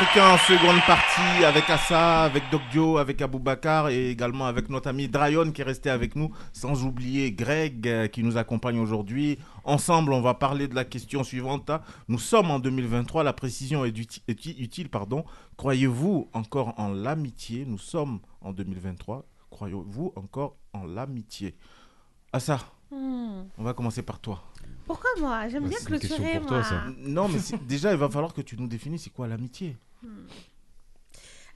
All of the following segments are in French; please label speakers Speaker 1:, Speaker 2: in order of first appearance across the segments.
Speaker 1: Africain
Speaker 2: en seconde partie avec Assa, avec Dokdio, avec Aboubacar et également avec notre ami Drayon qui est resté avec nous, sans oublier Greg euh, qui nous accompagne aujourd'hui. Ensemble, on va parler de la question suivante. Nous sommes en 2023, la précision est, uti- est i- utile. pardon. Croyez-vous encore en l'amitié? Nous sommes en 2023. Croyez-vous encore en l'amitié? Assa,
Speaker 3: Hmm.
Speaker 2: on va commencer par toi.
Speaker 3: Pourquoi moi? J'aime
Speaker 4: Bah,
Speaker 3: bien clôturer,
Speaker 4: pour
Speaker 3: moi.
Speaker 4: toi, ça.
Speaker 2: Non, mais déjà, il va falloir que tu nous définisses c'est quoi l'amitié?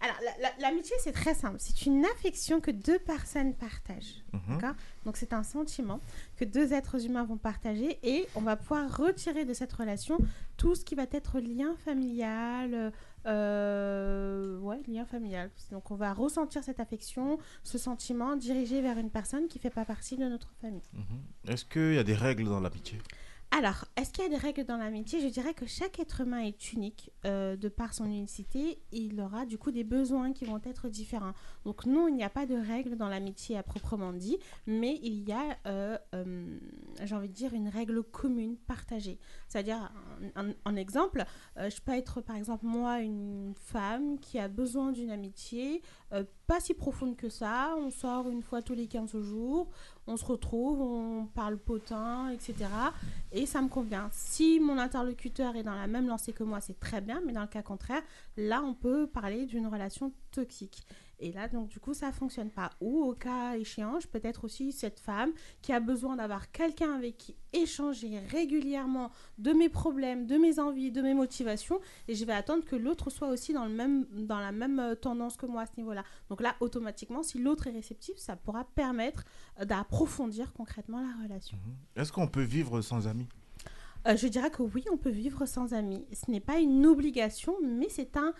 Speaker 3: Alors, la- la- l'amitié, c'est très simple. C'est une affection que deux personnes partagent.
Speaker 2: Mhm.
Speaker 3: D'accord? Donc, c'est un sentiment que deux êtres humains vont partager et on va pouvoir retirer de cette relation tout ce qui va être lien familial. Euh, ouais, lien familial. Donc, on va ressentir cette affection, ce sentiment dirigé vers une personne qui fait pas partie de notre famille.
Speaker 2: Mhm. Est-ce qu'il y a des règles dans l'amitié?
Speaker 3: Alors, est-ce qu'il y a des règles dans l'amitié? Je dirais que chaque être humain est unique euh, de par son unicité. Il aura du coup des besoins qui vont être différents. Donc non, il n'y a pas de règles dans l'amitié à proprement dit, mais il y a, euh, euh, j'ai envie de dire, une règle commune, partagée. C'est-à-dire, un exemple, je peux être par exemple moi une femme qui a besoin d'une amitié, pas si profonde que ça. On sort une fois tous les 15 jours, on se retrouve, on parle potin, etc. Et ça me convient. Si mon interlocuteur est dans la même lancée que moi, c'est très bien, mais dans le cas contraire, là, on peut parler d'une relation toxique. Et là, donc, du coup, ça fonctionne pas. Ou, au cas échéant, je peux être aussi cette femme qui a besoin d'avoir quelqu'un avec qui échanger régulièrement de mes problèmes, de mes envies, de mes motivations. Et je vais attendre que l'autre soit aussi dans, le même, dans la même euh, tendance que moi à ce niveau-là. Donc là, automatiquement, si l'autre est réceptif, ça pourra permettre euh, d'approfondir concrètement la relation.
Speaker 2: Est-ce qu'on peut vivre sans amis?
Speaker 3: Euh, je dirais que oui, on peut vivre sans amis. Ce n'est pas une obligation, mais c'est un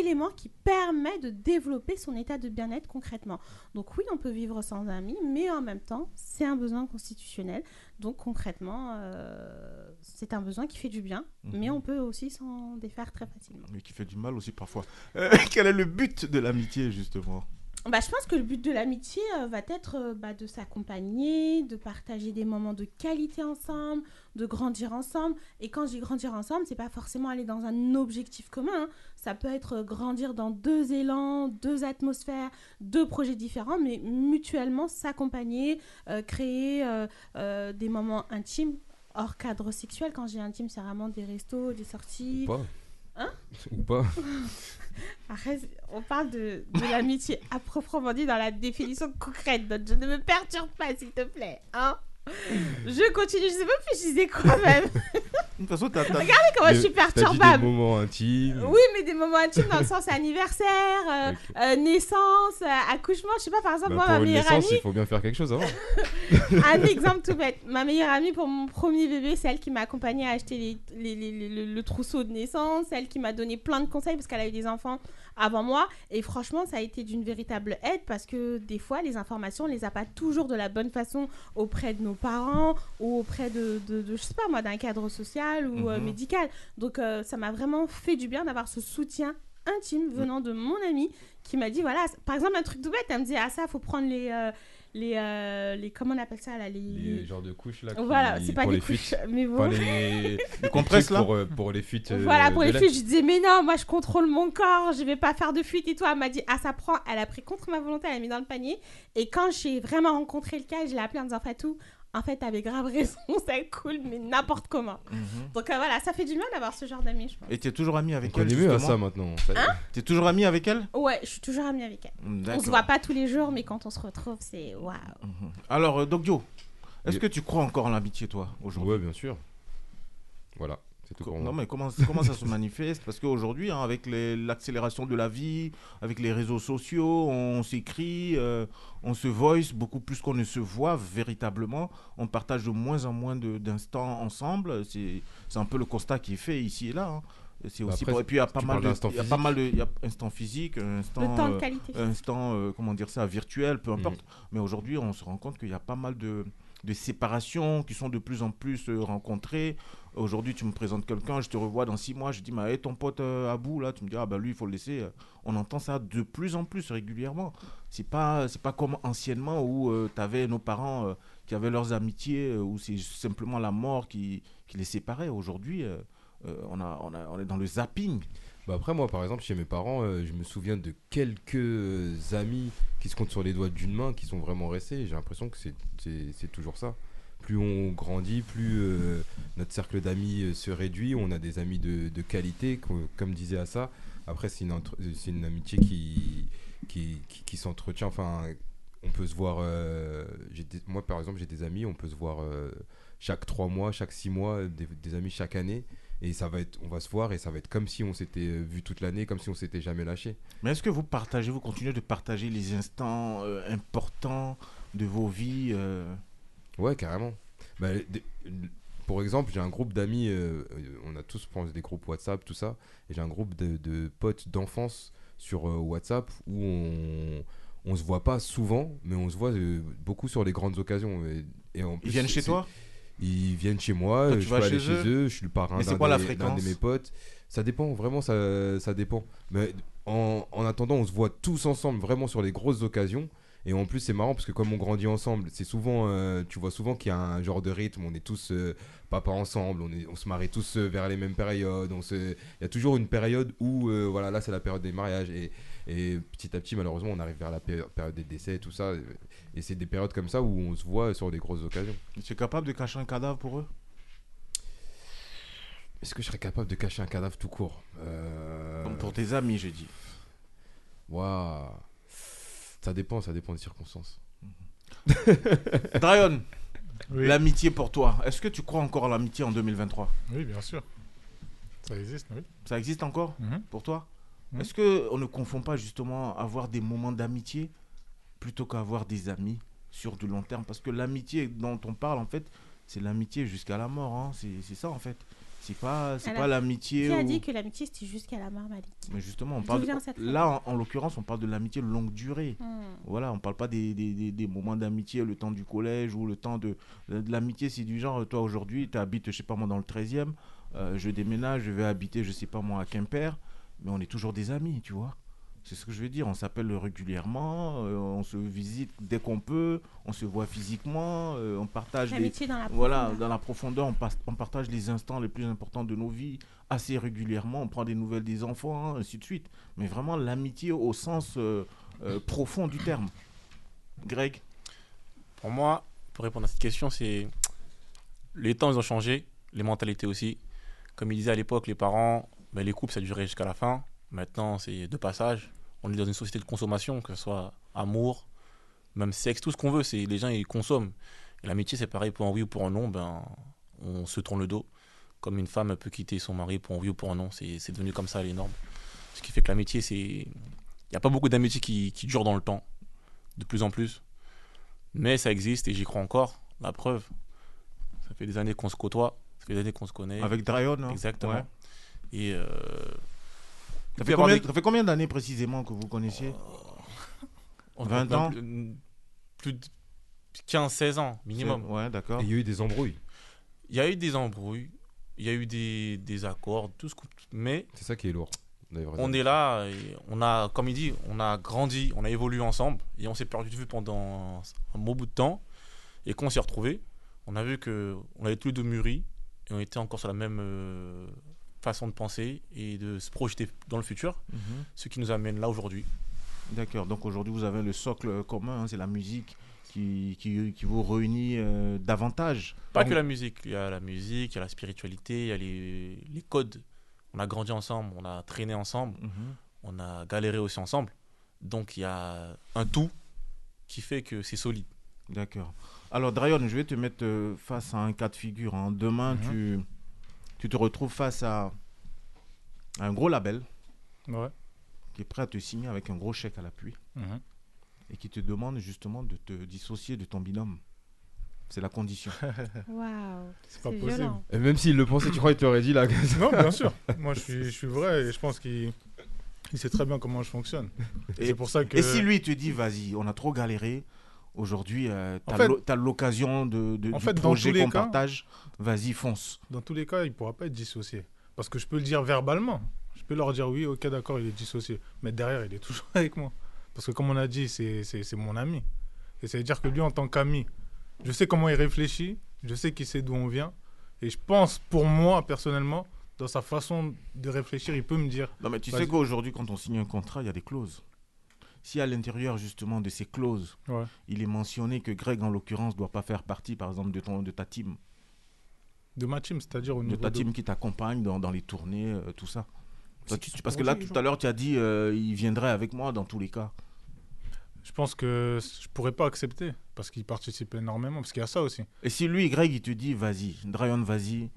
Speaker 3: élément qui permet de développer son état de bien-être concrètement. Donc oui, on peut vivre sans amis, mais en même temps, c'est un besoin constitutionnel. Donc concrètement, euh, c'est un besoin qui fait du bien,
Speaker 2: Mhm.
Speaker 3: mais on peut aussi s'en défaire très facilement.
Speaker 2: Mais qui fait du mal aussi parfois. Euh, quel est le but de l'amitié, justement?
Speaker 3: Bah, je pense que le but de l'amitié euh, va être euh, bah, de s'accompagner, de partager des moments de qualité ensemble, de grandir ensemble. Et quand je dis grandir ensemble, c'est pas forcément aller dans un objectif commun. hein. Ça peut être euh, grandir dans deux élans, deux atmosphères, deux projets différents, mais mutuellement s'accompagner, créer des moments intimes hors cadre sexuel. Quand j'ai intime, c'est vraiment des restos, des sorties. Hein
Speaker 4: Ou pas
Speaker 3: Arrête, on parle de, de l'amitié à proprement dit dans la définition concrète. Donc je ne me perturbe pas, s'il te plaît. Hein je continue, je sais même plus je disais quoi même.
Speaker 2: De toute façon, t'as. t'as-
Speaker 3: Regardez comment je suis perturbable.
Speaker 4: des moments intimes.
Speaker 3: Oui, mais des moments intimes dans le sens anniversaire, euh, euh, naissance, euh, accouchement. Je sais pas, par exemple,
Speaker 4: Bah,
Speaker 3: moi,
Speaker 4: pour
Speaker 3: ma
Speaker 4: une
Speaker 3: meilleure
Speaker 4: naissance,
Speaker 3: amie,
Speaker 4: il faut bien faire quelque chose avant.
Speaker 3: un exemple tout bête. Ma meilleure amie pour mon premier bébé, c'est elle qui m'a accompagnée à acheter les, les- les- les- le, le trousseau de naissance, elle qui m'a donné plein de conseils parce qu'elle a eu des enfants avant moi. Et franchement, ça a été d'une véritable aide parce que des fois, les informations, on les a pas toujours de la bonne façon auprès de nos parents ou auprès de, de, de, je sais pas moi, d'un cadre social ou euh,
Speaker 2: Mhm.
Speaker 3: médical. Donc, euh, ça m'a vraiment fait du bien d'avoir ce soutien intime venant de mon ami qui m'a dit voilà par exemple un truc tout bête elle me disait ah ça faut prendre les euh, les, euh, les comment on appelle ça là les,
Speaker 4: Les genres de couches là.
Speaker 3: voilà c'est pas
Speaker 4: pour
Speaker 3: des
Speaker 4: les
Speaker 3: couches
Speaker 4: fuites.
Speaker 3: mais bon
Speaker 4: Enfin, les, les
Speaker 2: compresses, là
Speaker 4: pour, euh, pour les fuites. euh,
Speaker 3: voilà pour les fuites je disais mais non moi je contrôle mon corps je vais pas faire de fuite et tout elle m'a dit ah ça prend elle a pris contre ma volonté elle a mis dans le panier et quand j'ai vraiment rencontré le cas je l'ai appelé en disant Fatou en fait t'avais grave raison ça coule mais n'importe comment
Speaker 2: Mhm.
Speaker 3: donc euh, voilà ça fait du bien d'avoir ce genre d'amis je pense
Speaker 2: Et t'es toujours ami
Speaker 4: On
Speaker 2: avec elle
Speaker 4: connaît mieux à
Speaker 2: justement
Speaker 4: ça maintenant. est.
Speaker 2: T'es toujours ami avec elle
Speaker 3: ouais je suis toujours amie avec elle on
Speaker 2: D'accord.
Speaker 3: se voit pas tous les jours mais quand on se retrouve c'est waouh
Speaker 2: Mhm. Alors, euh, est-ce que tu crois encore en l'amitié, toi, aujourd'hui?
Speaker 4: Ouais, bien sûr. Voilà. C'est tout
Speaker 2: Co-
Speaker 4: pour
Speaker 2: Non,
Speaker 4: moi.
Speaker 2: mais comment, comment ça se manifeste? Parce qu'aujourd'hui, hein, avec l'accélération de la vie, avec les réseaux sociaux, on s'écrit, euh, on se voice beaucoup plus qu'on ne se voit véritablement. On partage de moins en moins d'instants ensemble. C'est c'est un peu le constat qui est fait ici et là. hein. Et C'est
Speaker 4: Bah
Speaker 2: aussi
Speaker 4: après,
Speaker 2: pour- Et puis, il y a pas mal de. Il y a pas mal de. Il y a instant physique, instant.
Speaker 3: Temps de
Speaker 2: euh,
Speaker 3: qualité.
Speaker 2: instant, euh, comment dire ça, virtuel, peu importe.
Speaker 4: Mhm.
Speaker 2: Mais aujourd'hui, on se rend compte qu'il y a pas mal de, de séparations qui sont de plus en plus rencontrées. Aujourd'hui, tu me présentes quelqu'un, je te revois dans six mois, je dis, mais hey, ton pote euh, Abou, là, tu me dis, ah bah lui, il faut le laisser. On entend ça de plus en plus régulièrement. C'est pas, pas comme anciennement où tu avais nos parents euh, qui avaient leurs amitiés, euh, où c'est simplement la mort qui, les séparait. Aujourd'hui, euh, euh, on, a, on, a, on est dans le zapping.
Speaker 4: Bah après, moi, par exemple, chez mes parents, euh, je me souviens de quelques euh, amis qui se comptent sur les doigts d'une main, qui sont vraiment restés. J'ai l'impression que c'est toujours ça. Plus on grandit, plus euh, notre cercle d'amis euh, se réduit. On a des amis de, qualité, co- comme disait Assa. Après, c'est une, amitié qui, qui, s'entretient. Enfin, on peut se voir. euh, moi, par exemple, j'ai des amis, on peut se voir chaque trois mois, chaque six mois, des, amis chaque année. Et ça va être, on va se voir et ça va être comme si on s'était vu toute l'année, comme si on s'était jamais lâché.
Speaker 2: Mais est-ce que vous partagez, vous continuez de partager les instants importants de vos vies
Speaker 4: Ouais, carrément. Bah, pour exemple, j'ai un groupe d'amis, euh, euh, on a tous, je pense, des groupes WhatsApp, tout ça. Et j'ai un groupe de, de potes d'enfance sur euh, WhatsApp où on, on se voit pas souvent, mais on se voit euh, beaucoup sur les grandes occasions. Et, et en
Speaker 2: Ils viennent chez toi?
Speaker 4: Ils viennent chez moi,
Speaker 2: Toi,
Speaker 4: je
Speaker 2: vas
Speaker 4: peux aller
Speaker 2: chez
Speaker 4: chez
Speaker 2: eux?
Speaker 4: eux, je suis le parrain d'un des- d'un de mes potes. Ça dépend, vraiment, ça, ça dépend. Mais en, en attendant, on se voit tous ensemble, vraiment sur les grosses occasions. Et en plus, c'est marrant parce que comme on grandit ensemble, c'est souvent, euh, tu vois souvent qu'il y a un genre de rythme. On est tous euh, papa ensemble, on, est, on se marie tous euh, vers les mêmes périodes. On se, il y a toujours une période où, euh, voilà, là c'est la période des mariages et, et petit à petit, malheureusement, on arrive vers la péri- période des décès et tout ça. Et c'est des périodes comme ça où on se voit sur des grosses occasions.
Speaker 2: Tu es capable de cacher un cadavre pour eux?
Speaker 4: Est-ce que je serais capable de cacher un cadavre tout court?
Speaker 2: Comme pour tes amis, j'ai dit.
Speaker 4: Waouh. Ça dépend, ça dépend des circonstances.
Speaker 2: Dryon,
Speaker 5: Oui.
Speaker 2: l'amitié pour toi. Est-ce que tu crois encore à l'amitié en 2023
Speaker 5: oui, bien sûr. Ça existe, oui.
Speaker 2: Ça existe encore
Speaker 5: Mhm.
Speaker 2: pour toi?
Speaker 5: Mhm.
Speaker 2: Est-ce que on ne confond pas justement avoir des moments d'amitié plutôt qu'avoir des amis sur du long terme? Parce que l'amitié dont on parle, en fait, c'est l'amitié jusqu'à la mort. hein. C'est ça, en fait. C'est pas, c'est pas l'amitié.
Speaker 3: Qui a dit que l'amitié c'était jusqu'à la mort, Malik?
Speaker 2: Mais justement, on parle. Là, en, en l'occurrence, on parle de l'amitié longue durée.
Speaker 3: Hmm.
Speaker 2: Voilà, on parle pas des, des, des- des moments d'amitié, le temps du collège ou le temps de. de l'amitié, c'est du genre, toi aujourd'hui, tu habites, je sais pas moi, dans le 13e, euh, je déménage, je vais habiter, je sais pas moi, à Quimper, mais on est toujours des amis, tu vois. C'est ce que je veux dire, on s'appelle régulièrement, euh, on se visite dès qu'on peut, on se voit physiquement, euh, on partage les,
Speaker 3: L'amitié dans la
Speaker 2: voilà,
Speaker 3: profondeur.
Speaker 2: dans la profondeur, on, passe- on partage les instants les plus importants de nos vies assez régulièrement. On prend des nouvelles des enfants, hein, ainsi de suite. Mais vraiment, l'amitié au sens euh, euh, profond du terme. Greg?
Speaker 6: Pour moi, pour répondre à cette question, c'est les temps ils ont changé, les mentalités aussi. Comme il disait à l'époque, les parents, ben, les couples ça durait jusqu'à la fin. Maintenant, c'est de passage. On est dans une société de consommation, que ce soit amour, même sexe, tout ce qu'on veut. C'est les gens ils consomment. Et l'amitié c'est pareil pour un oui ou pour un non. Ben, on se tourne le dos. Comme une femme peut quitter son mari pour un oui ou pour un non. C'est devenu comme ça les normes. Ce qui fait que l'amitié c'est, il n'y a pas beaucoup d'amitié qui, qui durent dans le temps, de plus en plus. Mais ça existe et j'y crois encore. La preuve, ça fait des années qu'on se côtoie, ça fait des années qu'on se connaît.
Speaker 2: Avec Dryon. hein
Speaker 6: Exactement.
Speaker 2: Ouais.
Speaker 6: Et euh,
Speaker 2: Ça, fait combien,
Speaker 6: des-
Speaker 2: ça fait combien d'années précisément que vous connaissiez
Speaker 6: on
Speaker 2: 20
Speaker 6: compte même
Speaker 2: ans
Speaker 6: plus, plus de 15-16 ans minimum.
Speaker 2: Ouais, d'accord.
Speaker 4: Il y a eu des embrouilles.
Speaker 6: Il y a eu des embrouilles, il y a eu des, des accords, tout ce qu'on- mais
Speaker 4: C'est ça qui est lourd.
Speaker 6: on est là, et on a, comme il dit, on a grandi, on a évolué ensemble et on s'est perdu de vue pendant un bon bout de temps. Et quand on s'est retrouvés, on a vu que on avait tous les deux mûri et on était encore sur la même euh, façon de penser et de se projeter dans le futur,
Speaker 2: Mhm.
Speaker 6: ce qui nous amène là aujourd'hui.
Speaker 2: D'accord. Donc aujourd'hui, vous avez le socle commun, hein, c'est la musique qui, qui, qui vous réunit euh, davantage.
Speaker 6: Pas
Speaker 2: Donc,
Speaker 6: que la musique, il y a la musique, il y a la spiritualité, il y a les, les codes. On a grandi ensemble, on a traîné ensemble,
Speaker 2: Mhm.
Speaker 6: on a galéré aussi ensemble. Donc il y a un tout qui fait que c'est solide.
Speaker 2: D'accord. Alors, Dryon, je vais te mettre euh, face à un cas de figure. hein. Demain,
Speaker 5: Mhm.
Speaker 2: tu, tu te retrouves face à un gros label
Speaker 5: Ouais.
Speaker 2: qui est prêt à te signer avec un gros chèque à l'appui
Speaker 5: Mhm.
Speaker 2: et qui te demande justement de te dissocier de ton binôme. C'est la condition.
Speaker 3: Waouh.
Speaker 5: C'est pas possible.
Speaker 3: violent.
Speaker 4: Et même s'il le pensait, tu crois qu'il t'aurait dit là
Speaker 5: Non, bien sûr. Moi, je suis, je suis vrai et je pense qu'il il sait très bien comment je fonctionne. Et
Speaker 2: Et-
Speaker 5: c'est pour ça que.
Speaker 2: Et si lui te dit, vas-y, on a trop galéré, aujourd'hui, euh, l'o- t'as l'occasion de, de,
Speaker 5: En
Speaker 2: du
Speaker 5: fait,
Speaker 2: projet qu'on partage, vas-y, fonce.
Speaker 5: Dans tous les cas, il pourra pas être dissocié. Parce que je peux le dire verbalement. Je peux leur dire oui, ok, d'accord, il est dissocié. Mais derrière, il est toujours avec moi. Parce que comme on a dit, c'est mon ami. Et ça veut dire que lui, en tant qu'ami, je sais comment il réfléchit, je sais qu'il sait d'où on vient. Et je pense, pour moi, personnellement, dans sa façon de réfléchir, il peut me dire
Speaker 2: Non, mais tu sais qu'aujourd'hui, quand on signe un contrat, il y a des clauses. Si à l'intérieur, justement, de ces clauses,
Speaker 5: Ouais.
Speaker 2: il est mentionné que Greg, en l'occurrence, doit pas faire partie, par exemple, de, ton, de ta team,
Speaker 5: de ma team, c'est-à-dire au
Speaker 2: de
Speaker 5: niveau
Speaker 2: ta
Speaker 5: de-
Speaker 2: team qui t'accompagne dans, dans les tournées, euh, tout ça. Toi, tu- parce que là, tout à l'heure, tu as dit, euh, il viendrait avec moi dans tous les cas.
Speaker 5: Je pense que je pourrais pas accepter parce qu'il participe énormément. Parce qu'il y a ça aussi.
Speaker 2: Et si lui, Greg, il te dit, vas-y, Dryon, vas-y,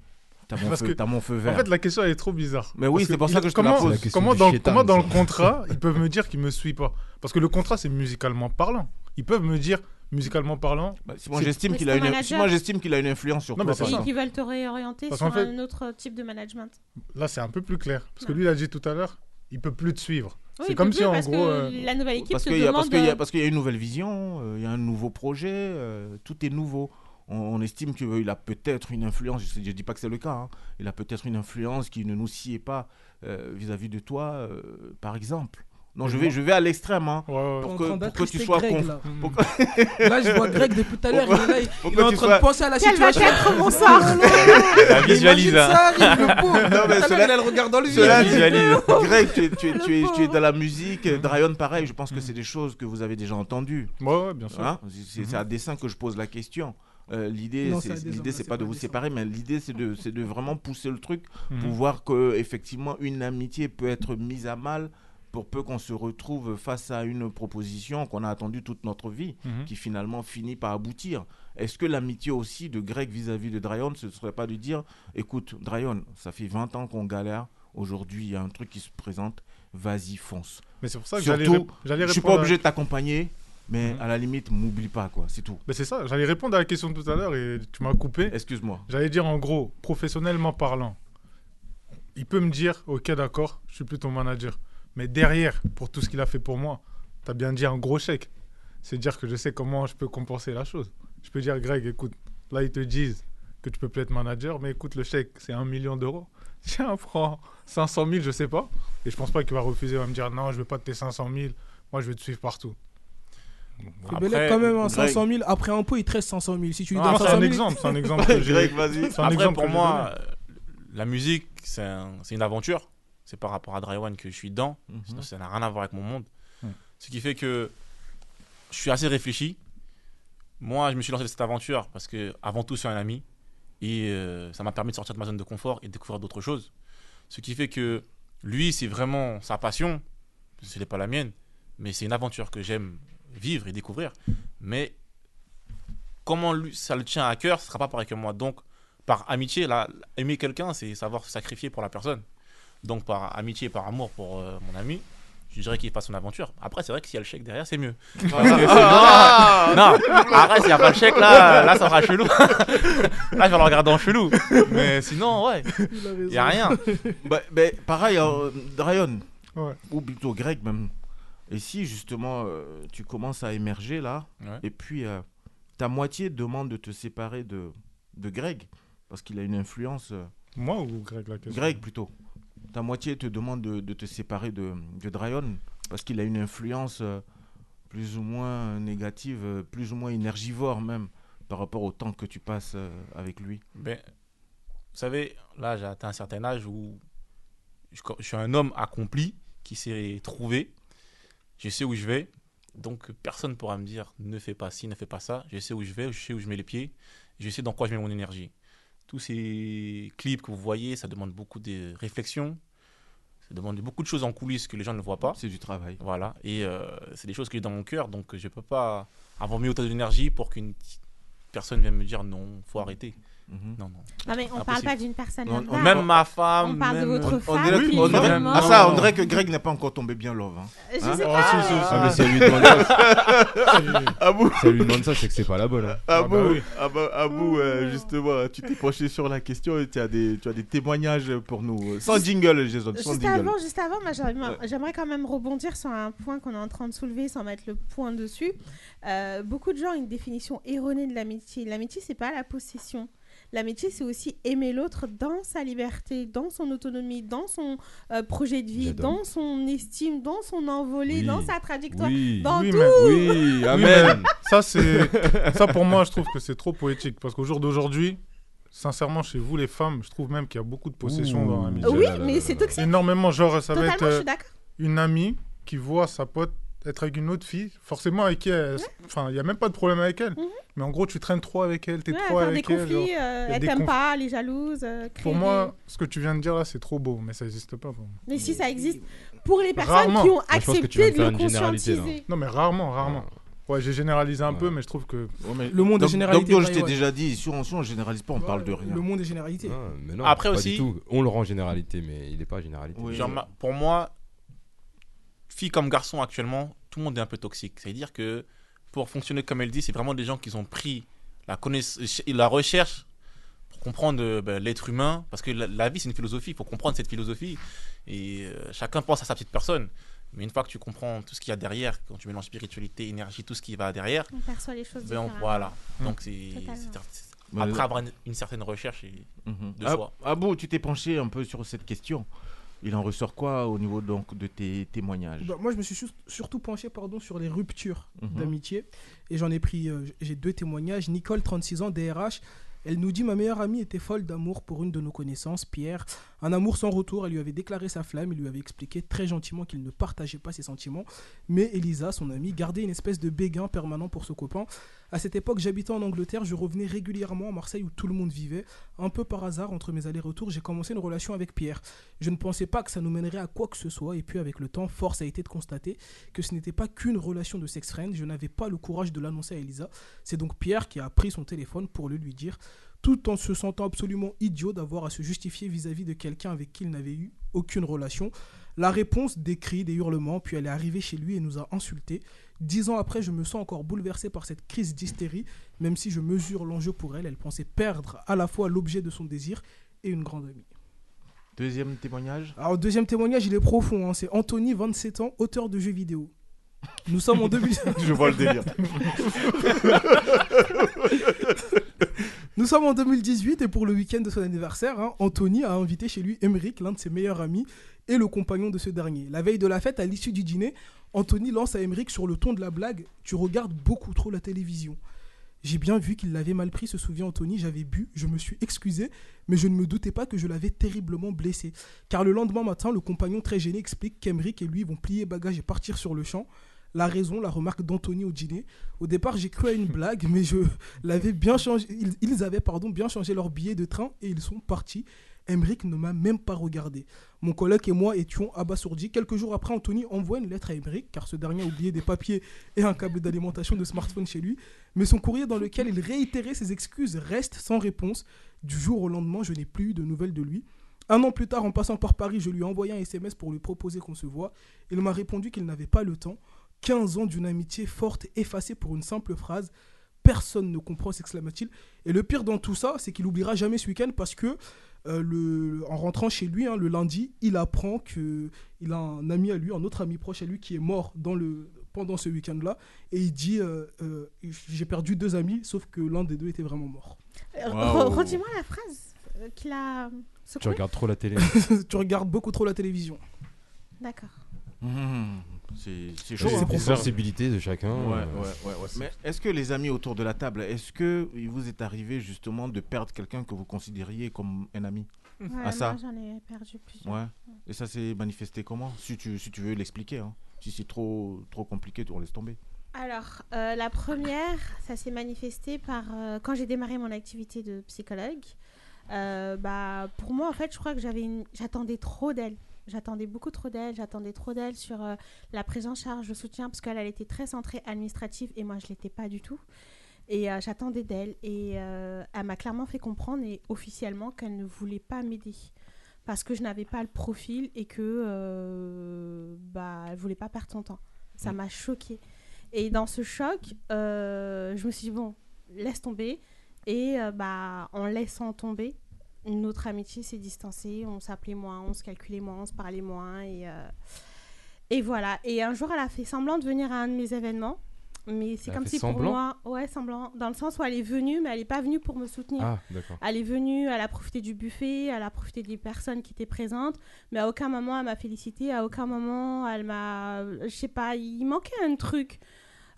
Speaker 2: t'as mon,
Speaker 5: Parce
Speaker 2: feu- t'as mon feu vert.
Speaker 5: En fait, la question elle est trop bizarre.
Speaker 2: Mais oui, c'est pour ça que je te la
Speaker 5: comment,
Speaker 2: pose.
Speaker 4: C'est la question
Speaker 5: Comment dans,
Speaker 4: chétan,
Speaker 5: comment dans le contrat, ils peuvent me dire qu'ils me suivent pas Parce que le contrat, c'est musicalement parlant. Ils peuvent me dire, musicalement parlant,
Speaker 2: Bah, si moi, j'estime qu'il a, une... si moi, j'estime qu'il a une influence sur
Speaker 5: Non,
Speaker 2: toi,
Speaker 5: mais c'est
Speaker 2: par
Speaker 5: ça.
Speaker 3: Et
Speaker 2: exemple.
Speaker 3: qui veulent te réorienter
Speaker 5: Parce
Speaker 3: sur
Speaker 5: fait-
Speaker 3: un autre type de management.
Speaker 5: là, c'est un peu plus clair. Parce que lui, il a dit tout à l'heure, il peut plus te suivre.
Speaker 3: Oui,
Speaker 5: c'est comme si, en gros. euh,
Speaker 3: la nouvelle équipe
Speaker 2: Parce
Speaker 3: te
Speaker 2: qu'il y, a-
Speaker 3: demande.
Speaker 2: parce qu'il y a- parce qu'il y a une nouvelle vision, euh, il y a un nouveau projet, euh, tout est nouveau. On, on estime qu'il a peut-être une influence, je ne dis pas que c'est le cas, hein, il a peut-être une influence qui ne nous sied pas euh, vis-à-vis de toi, euh, par exemple. Non, je vais, je vais à l'extrême, hein,
Speaker 5: ouais, ouais,
Speaker 2: pour que,
Speaker 7: train
Speaker 2: pour que tu sois
Speaker 7: Greg,
Speaker 2: conf-
Speaker 7: là.
Speaker 2: pour
Speaker 7: Là, je vois Greg depuis tout à l'heure. Il est là, il- il est en train
Speaker 2: sois-
Speaker 7: de penser à la
Speaker 3: Quel va
Speaker 7: situation.
Speaker 3: être mon sort
Speaker 6: La visualise.
Speaker 7: Imagine
Speaker 6: hein.
Speaker 7: ça arrive, le pauvre.
Speaker 2: Non, mais cela-
Speaker 7: il a le regard dans le
Speaker 2: Cela
Speaker 6: visualise.
Speaker 2: Greg, tu es, tu, es, tu, es, tu es dans la musique, Dryon pareil, je pense que c'est des choses que vous avez déjà entendues.
Speaker 5: ouais, ouais, bien sûr.
Speaker 2: Hein c'est c'est à dessein que je pose la question. Euh, l'idée, l'idée, c'est pas de vous séparer, mais l'idée, c'est de, c'est de vraiment pousser le truc
Speaker 5: Mhm.
Speaker 2: pour voir que effectivement une amitié peut être mise à mal pour peu qu'on se retrouve face à une proposition qu'on a attendue toute notre vie,
Speaker 5: Mhm.
Speaker 2: qui finalement finit par aboutir. Est-ce que l'amitié aussi de Greg vis-à-vis de Dryon, ce ne serait pas de dire, écoute, Dryon, ça fait 20 ans qu'on galère, aujourd'hui il y a un truc qui se présente, vas-y, fonce.
Speaker 5: Mais c'est pour ça que
Speaker 2: Surtout,
Speaker 5: j'allais rép- j'allais
Speaker 2: Je suis pas
Speaker 5: répondre.
Speaker 2: obligé de t'accompagner, mais
Speaker 5: Mhm.
Speaker 2: à la limite, m'oublie pas, quoi, c'est tout.
Speaker 5: Mais c'est ça, j'allais répondre à la question de tout à l'heure et tu m'as coupé.
Speaker 2: Excuse-moi.
Speaker 5: J'allais dire en gros, professionnellement parlant, il peut me dire, ok d'accord, je suis plus ton manager. Mais derrière, pour tout ce qu'il a fait pour moi, tu as bien dit un gros chèque. C'est dire que je sais comment je peux compenser la chose. Je peux dire, Greg, écoute, là ils te disent que tu peux plus être manager, mais écoute, le chèque, c'est un million d'euros. Tiens, prends 500 000, je sais pas. Et je pense pas qu'il va refuser, il va me dire, non, je veux pas de tes 500 000, moi je vais te suivre partout.
Speaker 7: Et Belek, quand même, hein, 500 000. Après impôt, il te reste 500 000. Si tu lui donnes
Speaker 5: c'est
Speaker 7: 500
Speaker 5: un
Speaker 7: 000,
Speaker 5: exemple, c'est un exemple que j'ai.
Speaker 2: Greg, vas-y.
Speaker 5: c'est un
Speaker 6: Après,
Speaker 5: exemple
Speaker 6: pour moi, euh, la musique, c'est un- c'est une aventure. C'est par rapport à Dryone que je suis dedans.
Speaker 2: Mhm.
Speaker 6: Sinon, ça n'a rien à voir avec mon monde. Ce qui fait que je suis assez réfléchi. Moi, je me suis lancé dans cette aventure parce que, avant tout, c'est un ami. Et euh, ça m'a permis de sortir de ma zone de confort et de découvrir d'autres choses. Ce qui fait que lui, c'est vraiment sa passion. Ce n'est pas la mienne. Mais c'est une aventure que j'aime vivre et découvrir. Mais comment lui, ça le tient à cœur, ce ne sera pas pareil que moi. Donc, par amitié, là, aimer quelqu'un, c'est savoir se sacrifier pour la personne. Donc, par amitié et par amour pour euh, mon ami, je dirais qu'il fasse son aventure. Après, c'est vrai que s'il y a le chèque derrière, c'est mieux. Parce que sinon- non, arrête, s'il n'y a pas le chèque, là, là ça sera chelou. là, je vais le regarder en chelou. Mais sinon, ouais,
Speaker 7: il
Speaker 6: n'y a rien.
Speaker 2: Bah, bah, pareil, euh, Dryon,
Speaker 5: Ouais.
Speaker 2: ou plutôt Greg même. Et si justement euh, tu commences à émerger là,
Speaker 6: Ouais.
Speaker 2: et puis euh, ta moitié demande de te séparer de, de Greg, parce qu'il a une influence. euh,
Speaker 5: Moi ou Greg la question
Speaker 2: Greg plutôt. Ta moitié te demande de, de te séparer de, de Dryon, parce qu'il a une influence euh, plus ou moins négative, euh, plus ou moins énergivore même, par rapport au temps que tu passes euh, avec lui.
Speaker 6: Ben, vous savez, là, j'ai atteint un certain âge où je, je suis un homme accompli qui s'est trouvé. Je sais où je vais. Donc, personne ne pourra me dire ne fais pas ci, ne fais pas ça. Je sais où je vais, je sais où je mets les pieds. Je sais dans quoi je mets mon énergie. Tous ces clips que vous voyez, ça demande beaucoup de réflexion. Ça demande beaucoup de choses en coulisses que les gens ne voient pas.
Speaker 2: C'est du travail.
Speaker 6: Voilà. Et euh, c'est des choses que j'ai dans mon cœur. Donc, je ne peux pas avoir mis autant d'énergie pour qu'une personne vienne me dire non, faut arrêter.
Speaker 2: Mhm.
Speaker 6: Non, non.
Speaker 3: Non, mais on parle
Speaker 6: Impossible.
Speaker 3: pas d'une personne
Speaker 2: Non,
Speaker 3: lambda.
Speaker 6: Même ma femme.
Speaker 3: On parle de
Speaker 6: même-
Speaker 3: votre
Speaker 2: On
Speaker 3: femme
Speaker 2: dirait,
Speaker 3: qui
Speaker 2: on dirait- ah ça, on dirait que Greg n'est pas encore tombé bien love. Hein.
Speaker 3: Je
Speaker 2: Hein
Speaker 3: sais
Speaker 5: Oh,
Speaker 3: pas.
Speaker 5: si, si, si.
Speaker 4: Ah, mais si elle lui demande ça,
Speaker 2: Abou,
Speaker 4: si elle lui demande ça, c'est que c'est pas la bonne. hein.
Speaker 5: Ah,
Speaker 2: Abou,
Speaker 5: bah oui.
Speaker 2: Abou, Abou, euh, justement, tu t'es penché sur la question et tu as des, tu as des témoignages pour nous. Sans jingle, Jason, sans
Speaker 3: Juste
Speaker 2: jingle.
Speaker 3: avant, juste avant, moi, j'aimerais
Speaker 2: Ouais.
Speaker 3: j'aimerais quand même rebondir sur un point qu'on est en train de soulever sans mettre le point dessus. Euh, beaucoup de gens ont une définition erronée de l'amitié. L'amitié, c'est pas la possession. L'amitié, c'est aussi aimer l'autre dans sa liberté, dans son autonomie, dans son euh, projet de vie, dans son estime, dans son envolée,
Speaker 4: Oui.
Speaker 3: dans sa trajectoire.
Speaker 4: Oui,
Speaker 3: Dans
Speaker 5: Oui,
Speaker 3: tout.
Speaker 5: mais-
Speaker 4: oui,
Speaker 5: Oui,
Speaker 4: amen.
Speaker 5: ça, c'est... ça, pour moi, je trouve que c'est trop poétique. Parce qu'au jour d'aujourd'hui, sincèrement, chez vous, les femmes, je trouve même qu'il y a beaucoup de possession dans l'amitié.
Speaker 3: Oui,
Speaker 4: Là, là,
Speaker 3: mais
Speaker 4: là,
Speaker 3: c'est toxique.
Speaker 5: Énormément, genre, ça va
Speaker 3: Totalement,
Speaker 5: être
Speaker 3: je
Speaker 5: euh,
Speaker 3: suis d'accord.
Speaker 5: une amie qui voit sa pote être avec une autre fille, forcément avec qui elle... Enfin, il n'y a même pas de problème avec elle.
Speaker 3: Mhm.
Speaker 5: Mais en gros, tu traînes trop avec elle, t'es
Speaker 3: Ouais,
Speaker 5: trop
Speaker 3: faire des
Speaker 5: avec elle. genre.
Speaker 3: conflits, euh,
Speaker 5: y a
Speaker 3: elle t'aime
Speaker 5: conf-
Speaker 3: pas, les jalouses, euh, créer
Speaker 5: Pour moi, ce que tu viens de dire là, c'est trop beau, mais ça n'existe pas pour moi.
Speaker 3: Mais si ça existe, pour les personnes
Speaker 5: Rarement.
Speaker 3: qui ont accepté de le
Speaker 4: généralité,
Speaker 3: conscientiser.
Speaker 5: Non, mais rarement, rarement. Ouais, j'ai généralisé un
Speaker 4: Ouais.
Speaker 5: peu, mais je trouve que.
Speaker 2: Ouais, mais-
Speaker 7: Le monde des
Speaker 2: donc-
Speaker 7: généralités,
Speaker 2: Donc, je
Speaker 7: ouais,
Speaker 2: t'ai
Speaker 7: ouais.
Speaker 2: déjà dit, si on, si on généralise pas, on parle de rien.
Speaker 7: Le monde.
Speaker 4: Ah, mais non,
Speaker 6: Après
Speaker 4: pas
Speaker 6: aussi-
Speaker 4: du tout. On le rend généralité, mais il n'est pas généralité.
Speaker 2: Oui.
Speaker 6: Genre, pour moi, fille comme garçon actuellement, tout le monde est un peu toxique. C'est-à-dire que pour fonctionner comme elle dit, c'est vraiment des gens qui ont pris la, connaiss- la recherche pour comprendre euh, ben, l'être humain. Parce que la, la vie, c'est une philosophie. Il faut comprendre cette philosophie. Et euh, chacun pense à sa petite personne. Mais une fois que tu comprends tout ce qu'il y a derrière, quand tu mélanges spiritualité, énergie, tout ce qui va derrière,
Speaker 3: On perçoit les choses
Speaker 6: ben, on- voilà.
Speaker 2: Mm.
Speaker 6: Donc, c'est. Après avoir une, une certaine recherche. Et...
Speaker 2: Mhm.
Speaker 6: de
Speaker 2: Ah-
Speaker 6: soi.
Speaker 2: Abou, tu t'es penché un peu sur cette question. Il en ressort quoi au niveau donc de tes témoignages?
Speaker 7: Bah, moi, je me suis sur- surtout penché pardon, sur les ruptures
Speaker 2: Mhm.
Speaker 7: d'amitié. Et j'en ai pris, euh, j'ai deux témoignages. Nicole, 36 ans, DRH. Elle nous dit Ma meilleure amie était folle d'amour pour une de nos connaissances, Pierre. Un amour sans retour. Elle lui avait déclaré sa flamme. Il lui avait expliqué très gentiment qu'il ne partageait pas ses sentiments. Mais Elisa, son amie, gardait une espèce de béguin permanent pour ce copain. À cette époque, j'habitais en Angleterre. Je revenais régulièrement à Marseille où tout le monde vivait. Un peu par hasard, entre mes allers-retours, j'ai commencé une relation avec Pierre. Je ne pensais pas que ça nous mènerait à quoi que ce soit. Et puis, avec le temps, force a été de constater que ce n'était pas qu'une relation de sex friend. Je n'avais pas le courage de l'annoncer à Elisa. C'est donc Pierre qui a pris son téléphone pour le lui dire, tout en se sentant absolument idiot d'avoir à se justifier vis-à-vis de quelqu'un avec qui il n'avait eu aucune relation. La réponse, des cris, des hurlements, puis elle est arrivée chez lui et nous a insultés. Dix ans après, je me sens encore bouleversé par cette crise d'hystérie, même si je mesure l'enjeu pour elle. Elle pensait perdre à la fois l'objet de son désir et une grande amie.
Speaker 2: Deuxième témoignage
Speaker 7: Alors, deuxième témoignage, il est profond. hein. C'est Anthony, 27 ans, auteur de jeux vidéo. Nous sommes en 2000...
Speaker 2: Je vois le délire.
Speaker 7: Nous sommes en 2018 et pour le week-end de son anniversaire, hein, Anthony a invité chez lui Emeric, l'un de ses meilleurs amis, et le compagnon de ce dernier. La veille de la fête, à l'issue du dîner, Anthony lance à Emeric sur le ton de la blague Tu regardes beaucoup trop la télévision. J'ai bien vu qu'il l'avait mal pris, se souvient Anthony. J'avais bu, je me suis excusé, mais je ne me doutais pas que je l'avais terriblement blessé. Car le lendemain matin, le compagnon très gêné explique qu'Emeric et lui vont plier bagages et partir sur le champ. La raison, la remarque d'Anthony au dîner. Au départ, j'ai cru à une blague, mais je l'avais bien changé. Ils, avaient pardon, bien changé leur billet de train et ils sont partis. Emeric ne m'a même pas regardé. Mon collègue et moi étions abasourdis. Quelques jours après, Anthony envoie une lettre à Emeric, car ce dernier a oublié des papiers et un câble d'alimentation de smartphone chez lui. Mais son courrier dans lequel il réitérait ses excuses reste sans réponse. Du jour au lendemain, je n'ai plus eu de nouvelles de lui. Un an plus tard, en passant par Paris, je lui ai envoyé un SMS pour lui proposer qu'on se voit. Il m'a répondu qu'il n'avait pas le temps. 15 ans d'une amitié forte effacée pour une simple phrase. Personne ne comprend, s'exclama-t-il. Et le pire dans tout ça, c'est qu'il n'oubliera jamais ce week-end parce que, euh, le, en rentrant chez lui, hein, le lundi, il apprend qu'il a un ami à lui, un autre ami proche à lui qui est mort dans le, pendant ce week-end-là. Et il dit euh, euh, J'ai perdu deux amis, sauf que l'un des deux était vraiment mort.
Speaker 3: Re- Redis-moi la phrase qu'il a
Speaker 4: Tu regardes trop la télé.
Speaker 7: tu regardes beaucoup trop la télévision.
Speaker 3: D'accord.
Speaker 2: Mhm. C'est chaud. hein.
Speaker 4: des sensibilités de chacun.
Speaker 2: Ouais,
Speaker 4: euh,
Speaker 2: ouais, ouais, ouais. Mais est-ce que les amis autour de la table, est-ce que il vous est arrivé justement de perdre quelqu'un que vous considériez comme un ami
Speaker 3: Ouais,
Speaker 2: Ah, ça
Speaker 3: Moi, j'en ai perdu plusieurs.
Speaker 2: Ouais. Et ça s'est manifesté comment? Si tu, si tu veux l'expliquer. Hein. Si c'est trop, trop compliqué, on laisse tomber.
Speaker 3: Alors, euh, la première, ça s'est manifesté par euh, quand j'ai démarré mon activité de psychologue. euh, bah, pour moi, en fait, je crois que j'avais une... j'attendais trop d'elle. J'attendais beaucoup trop d'elle. J'attendais trop d'elle sur euh, la prise en charge, le soutien, parce qu'elle elle était très centrée administrative et moi, je l'étais pas du tout. Et euh, j'attendais d'elle. Et euh, elle m'a clairement fait comprendre et officiellement qu'elle ne voulait pas m'aider. Parce que je n'avais pas le profil et que bah, elle voulait pas perdre son temps. Ça
Speaker 2: Mm.
Speaker 3: m'a choquée. Et dans ce choc, je me suis dit, bon, laisse tomber. Et bah, en laissant tomber, notre amitié s'est distancée. On s'appelait moins, on se calculait moins, on se parlait moins. Et, euh, et voilà. Et un jour, elle a fait semblant de venir à un de mes événements. Mais c'est comme si pour moi, ouais, semblant, dans le sens où elle est venue, mais elle n'est pas venue pour me soutenir.
Speaker 4: Ah.
Speaker 3: Elle est venue, elle a profité du buffet, elle a profité des personnes qui étaient présentes, mais à aucun moment elle m'a félicité, à aucun moment elle m'a. Je sais pas, il manquait un truc.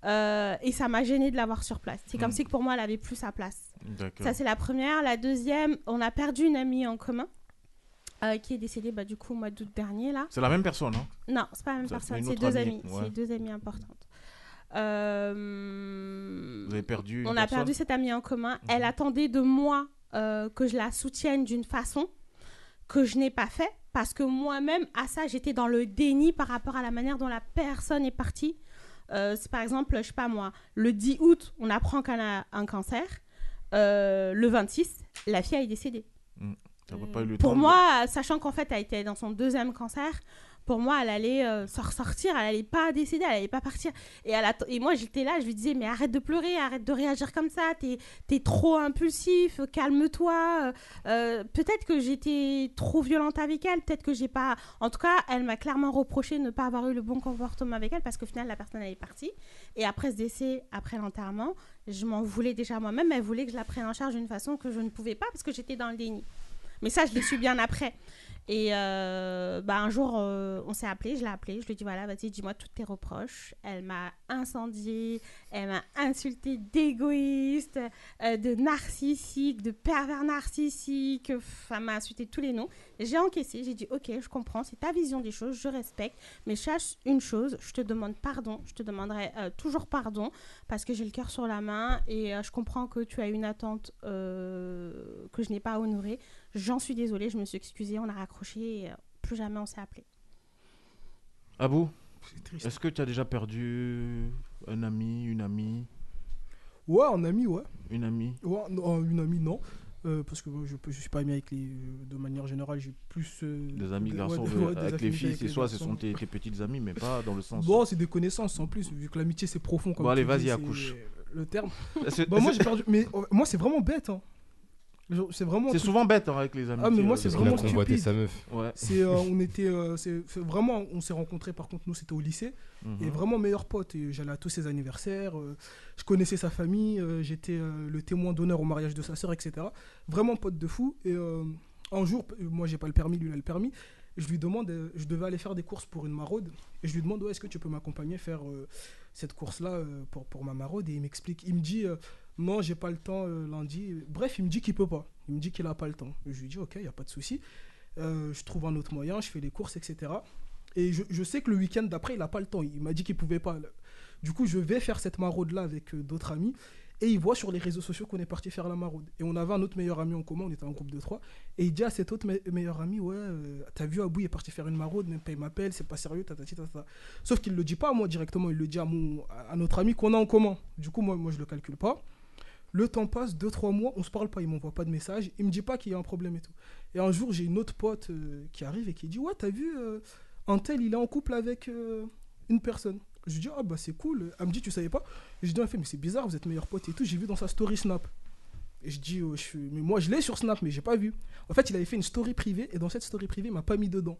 Speaker 3: Euh, et ça m'a gêné de l'avoir sur place. C'est comme
Speaker 2: Mm.
Speaker 3: si pour moi elle avait plus sa place. Ça, c'est la première. La deuxième, on a perdu une amie en commun euh, qui est décédée bah, du coup au mois d'août dernier. là.
Speaker 2: C'est la même personne, hein?
Speaker 3: Non, c'est pas la même
Speaker 2: Ça,
Speaker 3: personne, c'est deux
Speaker 2: amie,
Speaker 3: amies.
Speaker 2: ouais.
Speaker 3: C'est deux amies importantes. Euh,
Speaker 2: Vous avez perdu.
Speaker 3: on a perdu cette amie en commun.
Speaker 2: Mhm.
Speaker 3: Elle attendait de moi euh, que je la soutienne d'une façon que je n'ai pas fait parce que moi-même, à ça, j'étais dans le déni par rapport à la manière dont la personne est partie. Euh, c'est par exemple, je sais pas moi, le 10 août, on apprend qu'elle a un cancer. Euh, le 26, la fille est décédée.
Speaker 2: Pas eu le
Speaker 3: Pour
Speaker 2: temps de-
Speaker 3: moi, sachant qu'en fait, elle était dans son deuxième cancer, pour moi, elle allait euh, se ressortir, elle allait pas décéder, elle allait pas partir. Et, et moi, j'étais là, je lui disais, mais arrête de pleurer, arrête de réagir comme ça, t'es es trop impulsif, calme-toi. Euh, peut-être que j'étais trop violente avec elle, peut-être que j'ai pas. En tout cas, elle m'a clairement reproché de ne pas avoir eu le bon comportement avec elle parce qu'au final, la personne, elle est partie. Et après ce décès, après l'enterrement, je m'en voulais déjà moi-même, elle voulait que je la prenne en charge d'une façon que je ne pouvais pas parce que j'étais dans le déni. Mais ça, je l'ai su bien après. Et euh, bah, un jour, euh, on s'est appelé, je l'ai appelé, je lui ai dit voilà, vas-y, dis-moi tous tes reproches. Elle m'a incendié, elle m'a insulté d'égoïste, euh, de narcissique, de pervers narcissique. Pff, Elle m'a insulté tous les noms. J'ai encaissé, j'ai dit ok, je comprends, c'est ta vision des choses, je respecte. Mais sache une chose, je te demande pardon, je te demanderai euh, toujours pardon parce que j'ai le cœur sur la main et euh, je comprends que tu as une attente euh, que je n'ai pas honorée. J'en suis désolée, je me suis excusée, on a raccroché et euh, plus jamais on s'est appelé.
Speaker 2: Abou, est-ce que tu as déjà perdu un ami, une amie,
Speaker 7: Ouais, un ami, ouais.
Speaker 2: une amie
Speaker 7: Ouais, non, une amie, non. Euh, parce que je, je suis pas ami avec les. euh, De manière générale, j'ai plus. euh,
Speaker 2: Des amis garçons
Speaker 7: ouais,
Speaker 2: de-
Speaker 7: ouais, des
Speaker 2: avec les filles, c'est soit ce sont tes, tes petites amies, mais pas dans le sens.
Speaker 7: Bon, c'est des connaissances en plus, vu que l'amitié c'est profond. Comme
Speaker 2: Bon, allez, vas-y, accouche.
Speaker 7: Le terme. Bah, moi, j'ai perdu. Mais euh, moi, c'est vraiment bête. Hein. C'est vraiment.
Speaker 2: C'est souvent bête hein, avec les amis.
Speaker 7: Ah, mais moi, c'est
Speaker 4: Parce qu'il
Speaker 7: vraiment stupide.
Speaker 4: sa meuf.
Speaker 2: Ouais.
Speaker 7: C'est, euh, on était, euh, c'est c'est vraiment, on s'est rencontrés. Par contre, nous, c'était au lycée, et
Speaker 2: Mhm.
Speaker 7: vraiment meilleurs potes. Et j'allais à tous ses anniversaires. euh, je connaissais sa famille. euh, J'étais euh, le témoin d'honneur au mariage de sa sœur, etc. Vraiment pote de fou. Et euh, un jour, moi, j'ai pas le permis, lui, il a le permis. Je lui demande, euh, je devais aller faire des courses pour une maraude, et je lui demande, ouais, est-ce que tu peux m'accompagner faire euh, cette course-là euh, pour, pour ma maraude? Et il m'explique, il me dit, euh, non, j'ai pas le temps euh, lundi. Bref, il me dit qu'il peut pas. Il me dit qu'il a pas le temps. Je lui dis, ok, il y a pas de souci. Euh, je trouve un autre moyen, je fais les courses, etc. Et je, sais que le week-end d'après, il n'a pas le temps. Il m'a dit qu'il pouvait pas. Du coup, je vais faire cette maraude-là avec euh, d'autres amis. Et il voit sur les réseaux sociaux qu'on est parti faire la maraude. Et on avait un autre meilleur ami en commun, on était un groupe de trois. Et il dit à cet autre me- meilleur ami Ouais, euh, t'as vu Abou, il est parti faire une maraude, même pas il m'appelle, c'est pas sérieux, tatati, tatata. Sauf qu'il le dit pas à moi directement, il le dit à, mon, à notre ami qu'on a en commun. Du coup, moi, moi je le calcule pas. Le temps passe, 2-3 mois, on se parle pas, il m'envoie pas de message, il me dit pas qu'il y a un problème et tout. Et un jour, j'ai une autre pote euh, qui arrive et qui dit Ouais, t'as vu, euh, un tel, il est en couple avec euh, une personne. Je lui dis Ah bah c'est cool. Elle me dit Tu savais pas? Et je dis fait, mais c'est bizarre, vous êtes meilleurs potes et tout. J'ai vu dans sa story Snap. Et je dis euh, je Mais moi, je l'ai sur Snap, mais j'ai pas vu. En fait, il avait fait une story privée et dans cette story privée, il m'a pas mis dedans.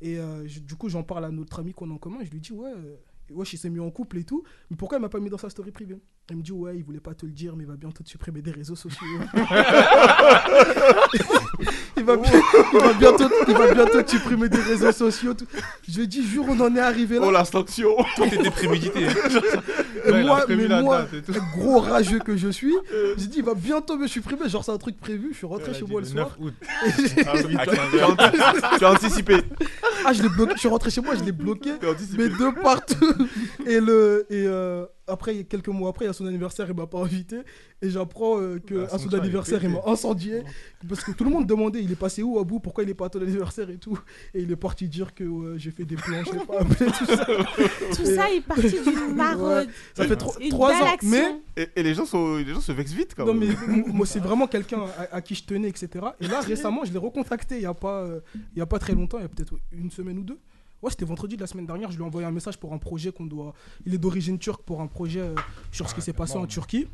Speaker 7: Et du coup, j'en parle à notre ami qu'on a en commun. Je lui dis Ouais, ouais, il s'est mis en couple et tout. Mais pourquoi il m'a pas mis dans sa story privée? Il me dit Ouais, il voulait pas te le dire, mais il va bientôt te supprimer des réseaux sociaux. il, va, bi- il, va bientôt, il va bientôt te supprimer des réseaux sociaux. Je lui ai dit Jure, on en est arrivé là.
Speaker 2: Oh la sanction
Speaker 6: Tout était prémédité.
Speaker 5: Ouais,
Speaker 7: moi, mais moi, gros rageux que je suis, j'ai dit il va bientôt me supprimer. Genre, c'est un truc prévu. Je suis rentré
Speaker 5: Elle
Speaker 7: chez moi le soir.
Speaker 5: 9 août.
Speaker 7: Et-
Speaker 5: Ah oui,
Speaker 6: À
Speaker 5: t'as-
Speaker 6: 15 heures.
Speaker 2: Tu as anticipé.
Speaker 7: ah, je l'ai bloqué. Je suis rentré chez moi, je l'ai bloqué. Mais de partout. Et, le, et euh, après, quelques mois après, à son anniversaire, il m'a pas invité. Et j'apprends euh, que
Speaker 5: Ah,
Speaker 7: à
Speaker 5: son il
Speaker 7: anniversaire, il m'a incendié. Parce que tout le monde demandait, il est passé où, Abou Pourquoi il est pas à ton anniversaire et tout? Et il est parti dire que ouais, j'ai fait des plans, je sais pas, appelé, tout ça.
Speaker 3: Tout
Speaker 7: Et-
Speaker 3: ça est parti d'une maraude.
Speaker 7: Ça fait tro-
Speaker 3: Une
Speaker 7: trois ans.
Speaker 3: action.
Speaker 7: Mais
Speaker 2: Et, et les, gens sont, les gens se vexent vite quand
Speaker 7: Non
Speaker 2: même.
Speaker 7: mais moi c'est vraiment quelqu'un à, à qui je tenais etc. Et là récemment je l'ai recontacté il y a pas euh, il y a pas très longtemps il y a peut-être une semaine ou deux. Ouais c'était vendredi de la semaine dernière je lui ai envoyé un message pour un projet qu'on doit. Il est d'origine turque pour un projet euh, sur ce qui
Speaker 5: Ah,
Speaker 7: s'est passé en. Turquie.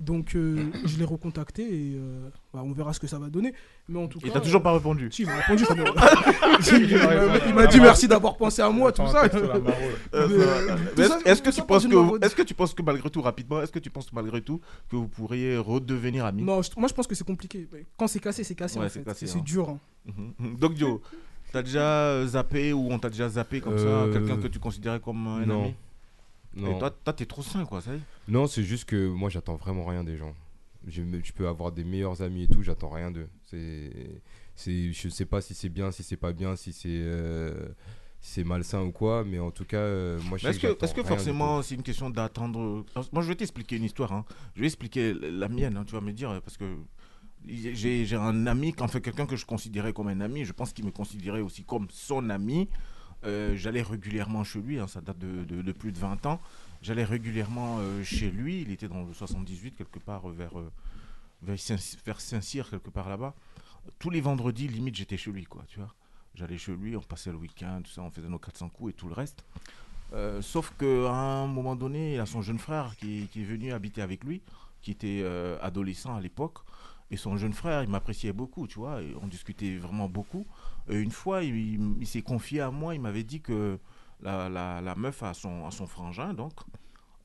Speaker 7: Donc euh, je l'ai recontacté et euh, bah, on verra ce que ça va donner. Mais en tout
Speaker 2: Et
Speaker 7: cas.
Speaker 2: t'as toujours pas répondu.
Speaker 7: Si, il m'a répondu. quand même. il m'a- dit merci d'avoir pensé à moi, tout ça.
Speaker 2: est-ce que tu penses que est-ce que tu penses que malgré tout rapidement est-ce que tu penses malgré tout que vous pourriez redevenir amis
Speaker 7: Non, je- moi je pense que c'est compliqué. Quand c'est cassé, c'est cassé
Speaker 2: Ouais,
Speaker 7: en
Speaker 2: c'est
Speaker 7: fait. C'est
Speaker 2: hein.
Speaker 7: dur. hein.
Speaker 2: Mhm. Donc Joe, t'as déjà zappé ou on t'a déjà zappé comme ça
Speaker 4: Euh,
Speaker 2: quelqu'un que tu considérais comme un
Speaker 4: non.
Speaker 2: ami?
Speaker 4: Non.
Speaker 2: Et toi, toi, t'es trop sain quoi, ça y est.
Speaker 4: Non, c'est juste que moi, j'attends vraiment rien des gens. Je, peux avoir des meilleurs amis et tout, j'attends rien d'eux. C'est, c'est, je sais pas si c'est bien, si c'est pas bien, si c'est, euh, si c'est malsain ou quoi, mais en tout cas, euh, moi, je
Speaker 2: Est-ce que, est-ce que forcément c'est une question d'attendre Moi je vais t'expliquer une histoire. hein. Je vais expliquer la mienne, hein, tu vas me dire, parce que j'ai un ami, enfin quelqu'un que je considérais comme un ami, je pense qu'il me considérait aussi comme son ami. Euh, J'allais régulièrement chez lui, hein, ça date de, plus de 20 ans. J'allais régulièrement euh, chez lui, il était dans le 78, quelque part euh, vers, vers Saint- vers Saint-Cyr, quelque part là-bas. Tous les vendredis, limite, j'étais chez lui, quoi, tu vois. J'allais chez lui, on passait le week-end, tout ça, on faisait nos 400 coups et tout le reste. Sauf qu'à un moment donné, il a son jeune frère qui, est venu habiter avec lui, qui était adolescent à l'époque. Et son jeune frère, il m'appréciait beaucoup, tu vois, on discutait vraiment beaucoup. Et une fois, il s'est confié à moi, il m'avait dit que la, la- la meuf à son, à son frangin, donc,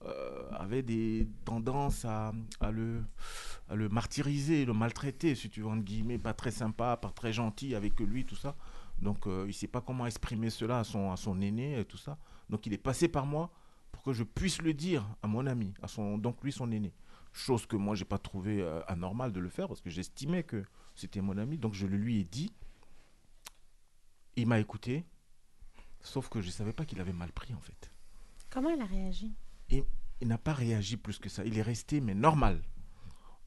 Speaker 2: euh, avait des tendances à, à le, à le martyriser, le maltraiter, si tu veux, entre guillemets, pas très sympa, pas très gentil avec lui, tout ça. Donc, euh, il ne sait pas comment exprimer cela à son, à son aîné et tout ça. Donc, il est passé par moi pour que je puisse le dire à mon ami, à son, donc lui, son aîné. Chose que moi, j'ai pas trouvé euh, anormal de le faire parce que j'estimais que c'était mon ami. Donc, je le lui ai dit. Il m'a écouté. Sauf que je ne savais pas qu'il avait mal pris, en fait.
Speaker 3: Comment elle a réagi?
Speaker 2: Il, il n'a pas réagi plus que ça. Il est resté, mais normal.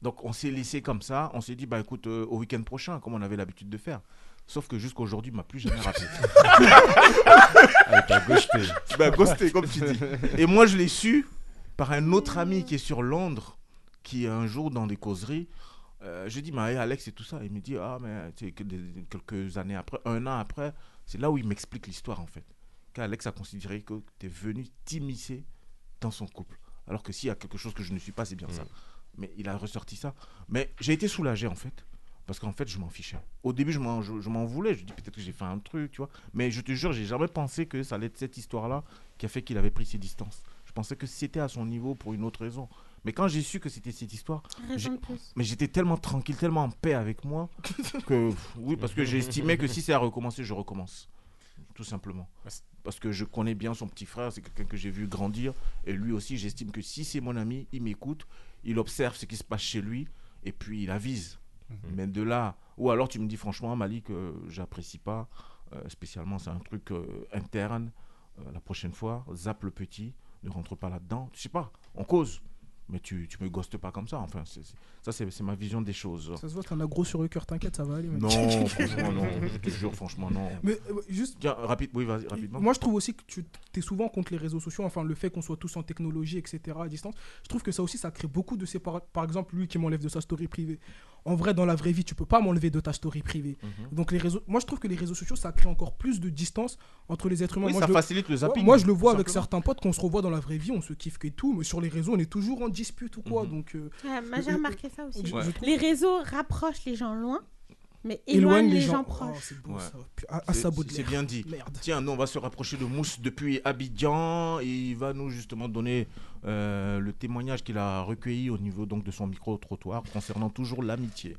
Speaker 2: Donc, on s'est laissé comme ça. On s'est dit, bah écoute, euh, au week-end prochain, comme on avait l'habitude de faire. Sauf que jusqu'à aujourd'hui, il m'a plus jamais rappelé.
Speaker 4: Ah, il.
Speaker 2: Il ghosté, comme tu dis. Et moi, je l'ai su par un autre ami qui est sur Londres, qui un jour, dans des causeries, euh, je dis, mais Alex et tout ça. Il me dit, ah, mais quelques années après, un an après, c'est là où il m'explique l'histoire, en fait. Qu'Alex a considéré que tu es venu t'immiscer dans son couple. Alors que s'il y a quelque chose que je ne suis pas, c'est bien ça. Mais il a ressorti ça. Mais j'ai été soulagé, en fait. Parce qu'en fait, je m'en fichais. Au début, je m'en, je, je m'en voulais. Je dis peut-être que j'ai fait un truc, tu vois. Mais je te jure, j'ai jamais pensé que ça allait être cette histoire-là qui a fait qu'il avait pris ses distances. Je pensais que c'était à son niveau pour une autre raison. Mais quand j'ai su que c'était cette histoire, mais j'étais tellement tranquille, tellement en paix avec moi que oui, parce que j'estimais que si c'est à recommencer, je recommence. Tout simplement. Parce que je connais bien son petit frère, c'est quelqu'un que j'ai vu grandir. Et lui aussi, j'estime que si c'est mon ami, il m'écoute, il observe ce qui se passe chez lui, et puis il avise. Mais de là, ou alors tu me dis franchement, Malik, euh, j'apprécie pas, euh, spécialement, c'est un truc euh, interne. Euh, la prochaine fois, zappe le petit, ne rentre pas là-dedans. Je sais pas, on cause. Mais tu, tu me ghostes pas comme ça. Enfin, c'est- ça, c'est ma vision des choses.
Speaker 7: Ça se voit, t'en as gros sur le cœur, t'inquiète, ça va aller. mec.
Speaker 2: Non, franchement, non. Je te jure, franchement, non.
Speaker 7: Mais euh, juste.
Speaker 2: Tiens, rapide, oui, vas-y, rapidement.
Speaker 7: Moi, je trouve aussi que tu es souvent contre les réseaux sociaux, enfin, le fait qu'on soit tous en technologie, etc., à distance. Je trouve que ça aussi, ça crée beaucoup de séparation. Par exemple, lui qui m'enlève de sa story privée. En vrai, dans la vraie vie, tu peux pas m'enlever de ta story privée.
Speaker 2: Mhm.
Speaker 7: Donc, les réseaux. Moi, je trouve que les réseaux sociaux, ça crée encore plus de distance entre les êtres humains.
Speaker 2: Oui,
Speaker 7: moi,
Speaker 2: ça
Speaker 7: je
Speaker 2: facilite le zapping,
Speaker 7: Moi, je le vois avec certains potes, qu'on se revoit dans la vraie vie, on se kiffe et tout, mais sur les réseaux, on est toujours en dispute ou quoi.
Speaker 2: Mhm.
Speaker 7: Donc. euh,
Speaker 3: Ouais, moi, j'ai
Speaker 7: euh,
Speaker 3: remarqué ça aussi.
Speaker 7: je- je trouve-
Speaker 3: Les réseaux rapprochent les gens loin, mais
Speaker 7: Éloigne
Speaker 3: éloignent
Speaker 7: les
Speaker 3: les
Speaker 7: gens.
Speaker 3: gens
Speaker 7: Oh,
Speaker 3: proches.
Speaker 7: c'est beau
Speaker 2: Ouais.
Speaker 7: ça. Puis, à- à
Speaker 2: C'est-
Speaker 7: Baudelaire.
Speaker 2: C'est bien dit.
Speaker 7: Merde.
Speaker 2: Tiens, nous, on va se rapprocher de Mousse depuis Abidjan. Et il va nous justement donner euh, le témoignage qu'il a recueilli au niveau donc, de son micro-trottoir concernant toujours l'amitié.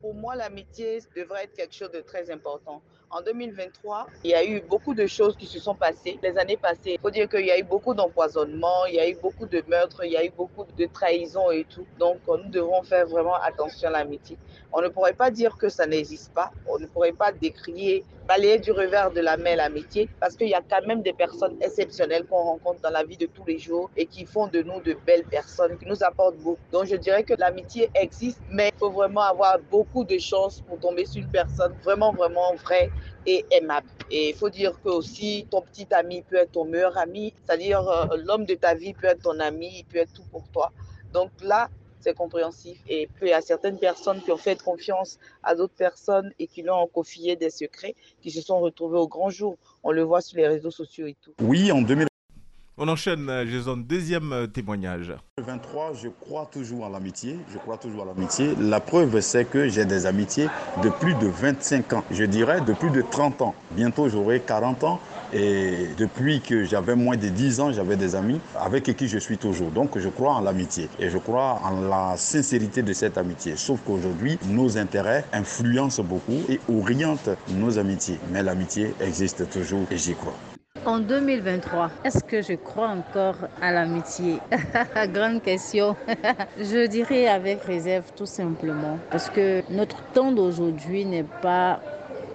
Speaker 8: Pour moi, l'amitié devrait être quelque chose de très important. En 2023, il y a eu beaucoup de choses qui se sont passées. Les années passées, il faut dire qu'il y a eu beaucoup d'empoisonnements, il y a eu beaucoup de meurtres, il y a eu beaucoup de trahisons et tout. Donc, euh, nous devons faire vraiment attention à l'amitié. On ne pourrait pas dire que ça n'existe pas. On ne pourrait pas décrier, balayer du revers de la main l'amitié, parce qu'il y a quand même des personnes exceptionnelles qu'on rencontre dans la vie de tous les jours et qui font de nous de belles personnes, qui nous apportent beaucoup. Donc, je dirais que l'amitié existe, mais il faut vraiment avoir beaucoup de chance pour tomber sur une personne vraiment, vraiment vraie et aimable. Et il faut dire que aussi ton petit ami peut être ton meilleur ami, c'est-à-dire euh, l'homme de ta vie peut être ton ami, il peut être tout pour toi. Donc là, c'est compréhensif. Et puis, il y a certaines personnes qui ont fait confiance à d'autres personnes et qui leur ont confié des secrets, qui se sont retrouvés au grand jour. On le voit sur les réseaux sociaux et tout.
Speaker 2: Oui, en 2000. On enchaîne, euh, Jason, deuxième euh, témoignage.
Speaker 9: 23, je crois toujours à l'amitié. Je crois toujours à l'amitié. La preuve, c'est que j'ai des amitiés de plus de 25 ans. Je dirais de plus de 30 ans. Bientôt, j'aurai 40 ans. Et depuis que j'avais moins de 10 ans, j'avais des amis avec qui je suis toujours. Donc, je crois en l'amitié. Et je crois en la sincérité de cette amitié. Sauf qu'aujourd'hui, nos intérêts influencent beaucoup et orientent nos amitiés. Mais l'amitié existe toujours et j'y crois.
Speaker 10: En 2023, est-ce que je crois encore à l'amitié? Grande question. je dirais avec réserve tout simplement. Parce que notre temps d'aujourd'hui n'est pas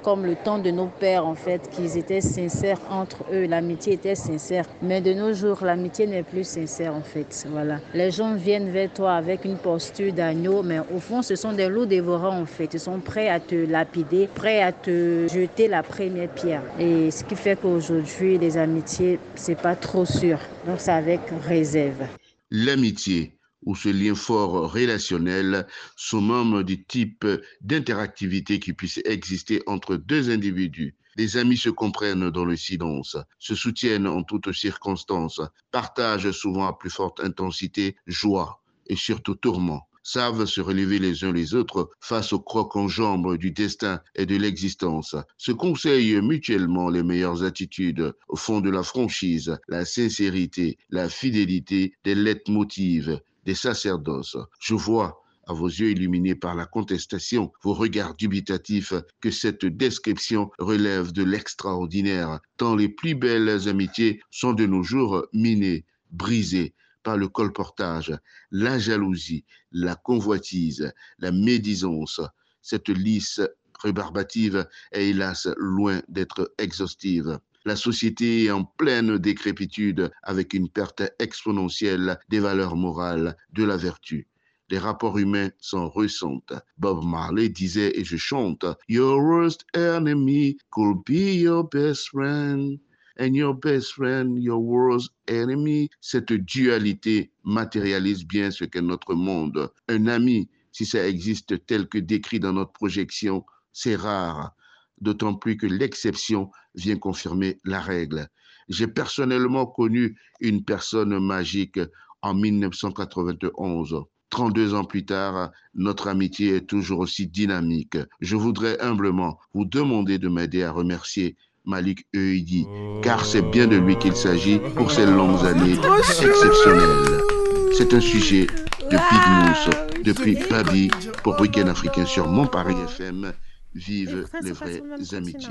Speaker 10: comme le temps de nos pères en fait, qu'ils étaient sincères entre eux, l'amitié était sincère. Mais de nos jours, l'amitié n'est plus sincère en fait. Voilà. Les gens viennent vers toi avec une posture d'agneau, mais au fond, ce sont des loups dévorants en fait. Ils sont prêts à te lapider, prêts à te jeter la première pierre. Et ce qui fait qu'aujourd'hui, les amitiés, c'est pas trop sûr. Donc c'est avec réserve.
Speaker 11: L'amitié ou ce lien fort relationnel sont membres du type d'interactivité qui puisse exister entre deux individus. Les amis se comprennent dans le silence, se soutiennent en toutes circonstances, partagent souvent à plus forte intensité joie et surtout tourment savent se relever les uns les autres face au croc en jambes du destin et de l'existence, se conseillent mutuellement les meilleures attitudes au fond de la franchise, la sincérité, la fidélité des leitmotivs, des sacerdoces. Je vois à vos yeux illuminés par la contestation, vos regards dubitatifs, que cette description relève de l'extraordinaire, tant les plus belles amitiés sont de nos jours minées, brisées par le colportage, la jalousie, la convoitise, la médisance. Cette lisse rébarbative est hélas loin d'être exhaustive. La société est en pleine décrépitude avec une perte exponentielle des valeurs morales, de la vertu. Les rapports humains s'en ressentent. Bob Marley disait, et je chante, Your worst enemy could be your best friend. And your best friend, your worst enemy. Cette dualité matérialise bien ce qu'est notre monde. Un ami, si ça existe tel que décrit dans notre projection, c'est rare d'autant plus que l'exception vient confirmer la règle. J'ai personnellement connu une personne magique en 1991. 32 ans plus tard, notre amitié est toujours aussi dynamique. Je voudrais humblement vous demander de m'aider à remercier Malik Euidi, car c'est bien de lui qu'il s'agit pour ces longues années exceptionnelles. C'est un sujet de Big Mousse, depuis Babi, pour Week-end africain sur Mon Paris FM. Vive les vraies amitiés.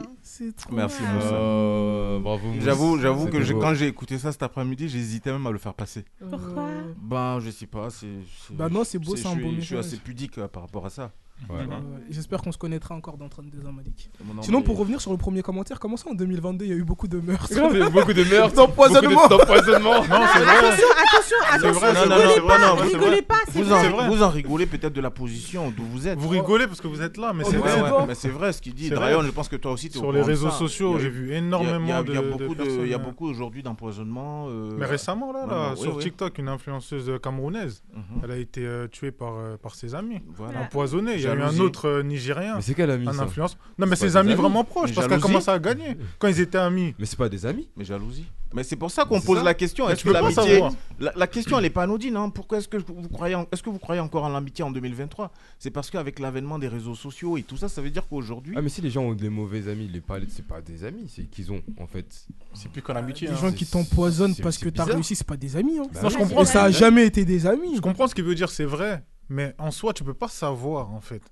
Speaker 2: Merci.
Speaker 4: Euh, bravo.
Speaker 2: J'avoue, j'avoue que quand j'ai écouté ça cet après-midi, j'hésitais même à le faire passer.
Speaker 3: Pourquoi?
Speaker 2: Ben, je sais pas. c'est
Speaker 7: Bah non, c'est beau, c'est
Speaker 2: je
Speaker 7: un
Speaker 2: suis-
Speaker 7: beau
Speaker 2: Je suis assez pudique euh, par rapport à ça.
Speaker 4: Ouais.
Speaker 7: Euh, J'espère qu'on se connaîtra encore dans 32 ans, Malik. Sinon, pour revenir sur le premier commentaire, comment ça en 2022 il y a eu beaucoup de meurtres?
Speaker 4: Grave, il y a eu beaucoup de meurtres,
Speaker 7: d'empoisonnement.
Speaker 2: Non, c'est vrai.
Speaker 3: Attention, attention,
Speaker 2: C'est
Speaker 3: attention,
Speaker 2: vrai, non,
Speaker 3: rigolez
Speaker 2: non, c'est vrai,
Speaker 3: pas,
Speaker 2: non, c'est
Speaker 3: rigolez
Speaker 2: vrai.
Speaker 3: pas,
Speaker 2: Vous
Speaker 3: vrai.
Speaker 2: en, vous en rigolez peut-être de la position d'où vous êtes.
Speaker 5: Vous rigolez parce que vous êtes là, mais c'est
Speaker 2: ouais,
Speaker 5: vrai.
Speaker 2: mais c'est vrai ce qu'il dit. Drayon, je pense que toi aussi, tu es
Speaker 5: Sur
Speaker 2: au
Speaker 5: les réseaux sociaux, j'ai vu énormément de-
Speaker 2: Il y a beaucoup
Speaker 5: euh,
Speaker 2: beaucoup aujourd'hui d'empoisonnement. euh,
Speaker 5: Mais récemment, là, sur. TikTok, une influenceuse camerounaise,
Speaker 2: Mhm.
Speaker 5: elle a été tuée par, par ses amis. Empoisonnée. Il y a eu un autre euh, Nigérien.
Speaker 4: Mais c'est quel ami
Speaker 5: un
Speaker 4: ça
Speaker 5: influence. Non, mais ses
Speaker 4: des
Speaker 5: amis
Speaker 4: amis.
Speaker 5: vraiment proches,
Speaker 2: Mais
Speaker 5: parce qu'elle commence à gagner. Quand ils étaient amis.
Speaker 4: Mais c'est pas des amis
Speaker 2: Mais jalousie. Mais c'est pour ça qu'on pose
Speaker 4: ça.
Speaker 2: la question. Est-ce que l'amitié. La, la question, elle n'est pas anodine. hein. Pourquoi est-ce que vous croyez, en- est-ce que vous croyez encore en l'amitié en 2023 C'est parce qu'avec l'avènement des réseaux sociaux et tout ça, ça veut dire qu'aujourd'hui.
Speaker 4: Ah, mais si les gens ont des mauvais amis, les pas, c'est pas des amis, c'est qu'ils ont en fait.
Speaker 6: C'est plus qu'en amitié.
Speaker 7: Les
Speaker 6: hein.
Speaker 7: gens qui t'empoisonnent parce que t'as réussi, c'est pas des amis. Hein.
Speaker 4: Bah
Speaker 5: Non, je comprends.
Speaker 7: Et ça a jamais été des amis.
Speaker 5: Je comprends ce qu'il veut dire, c'est vrai. Mais en soi, tu peux pas savoir, en fait.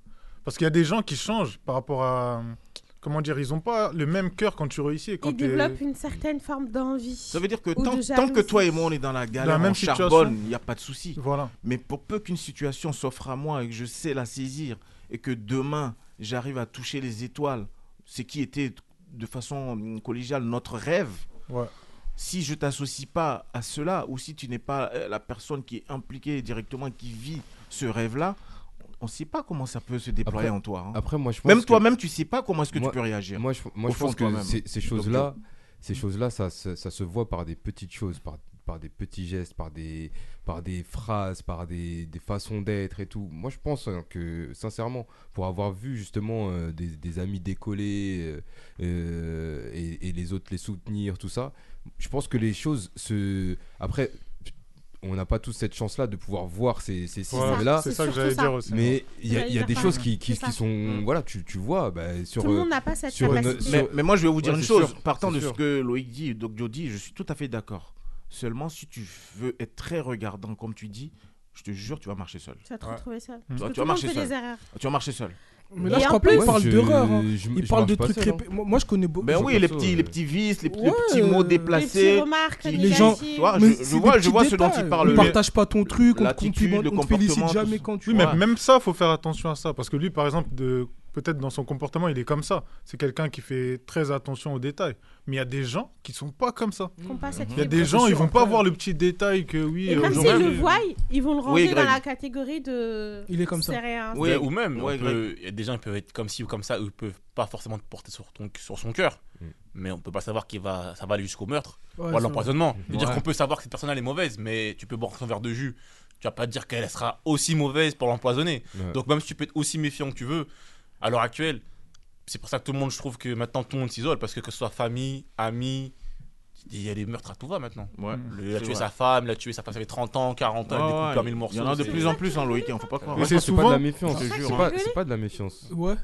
Speaker 5: Parce qu'il y a des gens qui changent par rapport à. Comment dire Ils n'ont pas le même cœur quand tu réussis. et Quand
Speaker 3: Ils développent une certaine forme d'envie.
Speaker 2: Ça veut dire que tant, que toi et moi on est dans la galère,
Speaker 5: la même
Speaker 2: on
Speaker 5: situation.
Speaker 2: charbonne, il n'y a pas de souci.
Speaker 5: Voilà.
Speaker 2: Mais pour peu qu'une situation s'offre à moi et que je sais la saisir et que demain j'arrive à toucher les étoiles, ce qui était de façon hum, collégiale notre rêve,
Speaker 5: Ouais.
Speaker 2: si je t'associe pas à cela ou si tu n'es pas euh, la personne qui est impliquée directement, qui vit ce rêve-là, on ne sait pas comment ça peut se déployer
Speaker 4: Après-
Speaker 2: en toi. hein.
Speaker 4: Après, moi, je pense
Speaker 2: Même toi-même, tu sais pas comment est-ce que
Speaker 4: Moi-
Speaker 2: tu peux réagir.
Speaker 4: Moi, je, moi, pense que ces, choses-là, ces choses-là, ça, ça, ça se voit par des petites choses, par, par des petits gestes, par des, par des phrases, par des, des façons d'être et tout. Moi, je pense hein, que, sincèrement, pour avoir vu justement euh, des, des amis décoller euh, euh, et, et les autres les soutenir, tout ça, je pense que les choses se. Après. On n'a pas tous cette chance-là de pouvoir voir ces, ces signes-là.
Speaker 5: c'est ça que j'allais dire aussi.
Speaker 4: Mais il y a, y des choses qui, qui, sont. Voilà, tu, tu vois, bah, sur.
Speaker 3: Tout le
Speaker 4: euh,
Speaker 3: monde n'a pas cette
Speaker 4: sur une-
Speaker 3: capacité.
Speaker 4: sur-
Speaker 2: Mais, mais moi, je vais vous dire
Speaker 4: Ouais,
Speaker 2: une chose.
Speaker 4: sûr,
Speaker 2: Partant de ce que Loïc dit, Doc dit, je suis tout à fait d'accord. Seulement, si tu veux être très regardant, comme tu dis, je te jure, tu vas marcher seul.
Speaker 3: Tu vas te retrouver seul.
Speaker 2: Tu
Speaker 3: Parce
Speaker 2: vas-
Speaker 3: que
Speaker 2: tu
Speaker 3: tout
Speaker 2: vas
Speaker 3: le monde
Speaker 2: marcher
Speaker 3: fait
Speaker 2: seul.
Speaker 3: des erreurs.
Speaker 2: Tu vas marcher seul.
Speaker 7: Mais là,
Speaker 3: Et
Speaker 7: je crois pas qu'il parle d'erreur. hein. Il parle de trucs.
Speaker 4: seul, hein.
Speaker 7: répé- Moi, moi, je connais beaucoup.
Speaker 2: Ben oui, les
Speaker 4: ça,
Speaker 2: petits,
Speaker 4: ouais.
Speaker 2: les petits vices, les, les
Speaker 7: Ouais,
Speaker 2: petits mots
Speaker 7: euh,
Speaker 2: déplacés.
Speaker 3: Les petites remarques
Speaker 2: qui-
Speaker 7: Les gens-
Speaker 3: négatives.
Speaker 2: Tu vois,
Speaker 7: Mais
Speaker 2: je, vois, je vois ce dont il parle.
Speaker 7: On partage pas ton truc, on te on félicite jamais quand tu
Speaker 5: Oui, mais même ça, faut faire attention à ça. Parce que lui, par exemple, de... peut-être dans son comportement, il est comme ça. C'est quelqu'un qui fait très attention aux détails. Mais il y a des gens qui sont pas comme ça.
Speaker 3: Cette
Speaker 5: Il y a des gens, ils vont pas voir le petit détail que oui.
Speaker 3: Et même s'ils le voient, ils vont le ranger dans la catégorie de.
Speaker 7: Il est comme ça.
Speaker 3: Rien.
Speaker 2: Oui,
Speaker 6: Ouais, ou même,
Speaker 2: ouais,
Speaker 6: on peut- il y a des gens qui peuvent être comme ci ou comme ça, ils peuvent pas forcément te porter sur, ton, sur son cœur.
Speaker 4: Mm.
Speaker 6: Mais on peut pas savoir qu'il va, ça va aller jusqu'au meurtre
Speaker 7: Ouais,
Speaker 6: ou à l'empoisonnement. C'est-à-dire
Speaker 4: Ouais.
Speaker 6: qu'on peut savoir que cette personne elle est mauvaise, mais tu peux boire son verre de jus. Tu vas pas dire qu'elle sera aussi mauvaise pour l'empoisonner.
Speaker 4: Ouais.
Speaker 6: Donc même si tu peux être aussi méfiant que tu veux, à l'heure actuelle, c'est pour ça que tout le monde, je trouve que maintenant tout le monde s'isole parce que que ce soit famille, amis, il y a des meurtres à tout va maintenant.
Speaker 2: Ouais,
Speaker 6: Le- il a
Speaker 2: c'est
Speaker 6: tué
Speaker 2: vrai.
Speaker 6: sa femme, il a tué sa femme, ça fait 30 ans, 40 ans, il
Speaker 2: Ouais,
Speaker 6: découpe
Speaker 2: ouais,
Speaker 6: par mille morceaux.
Speaker 2: Il y en a de
Speaker 6: c'est-
Speaker 2: plus en plus, hein, Loïc, il faut pas croire.
Speaker 4: Je
Speaker 5: c'est
Speaker 4: c'est pas
Speaker 5: souvent-
Speaker 4: de la méfiance.
Speaker 2: Je te
Speaker 4: C'est
Speaker 2: jure,
Speaker 4: pas,
Speaker 3: hein.
Speaker 4: c'est pas de la méfiance.
Speaker 7: Ouais.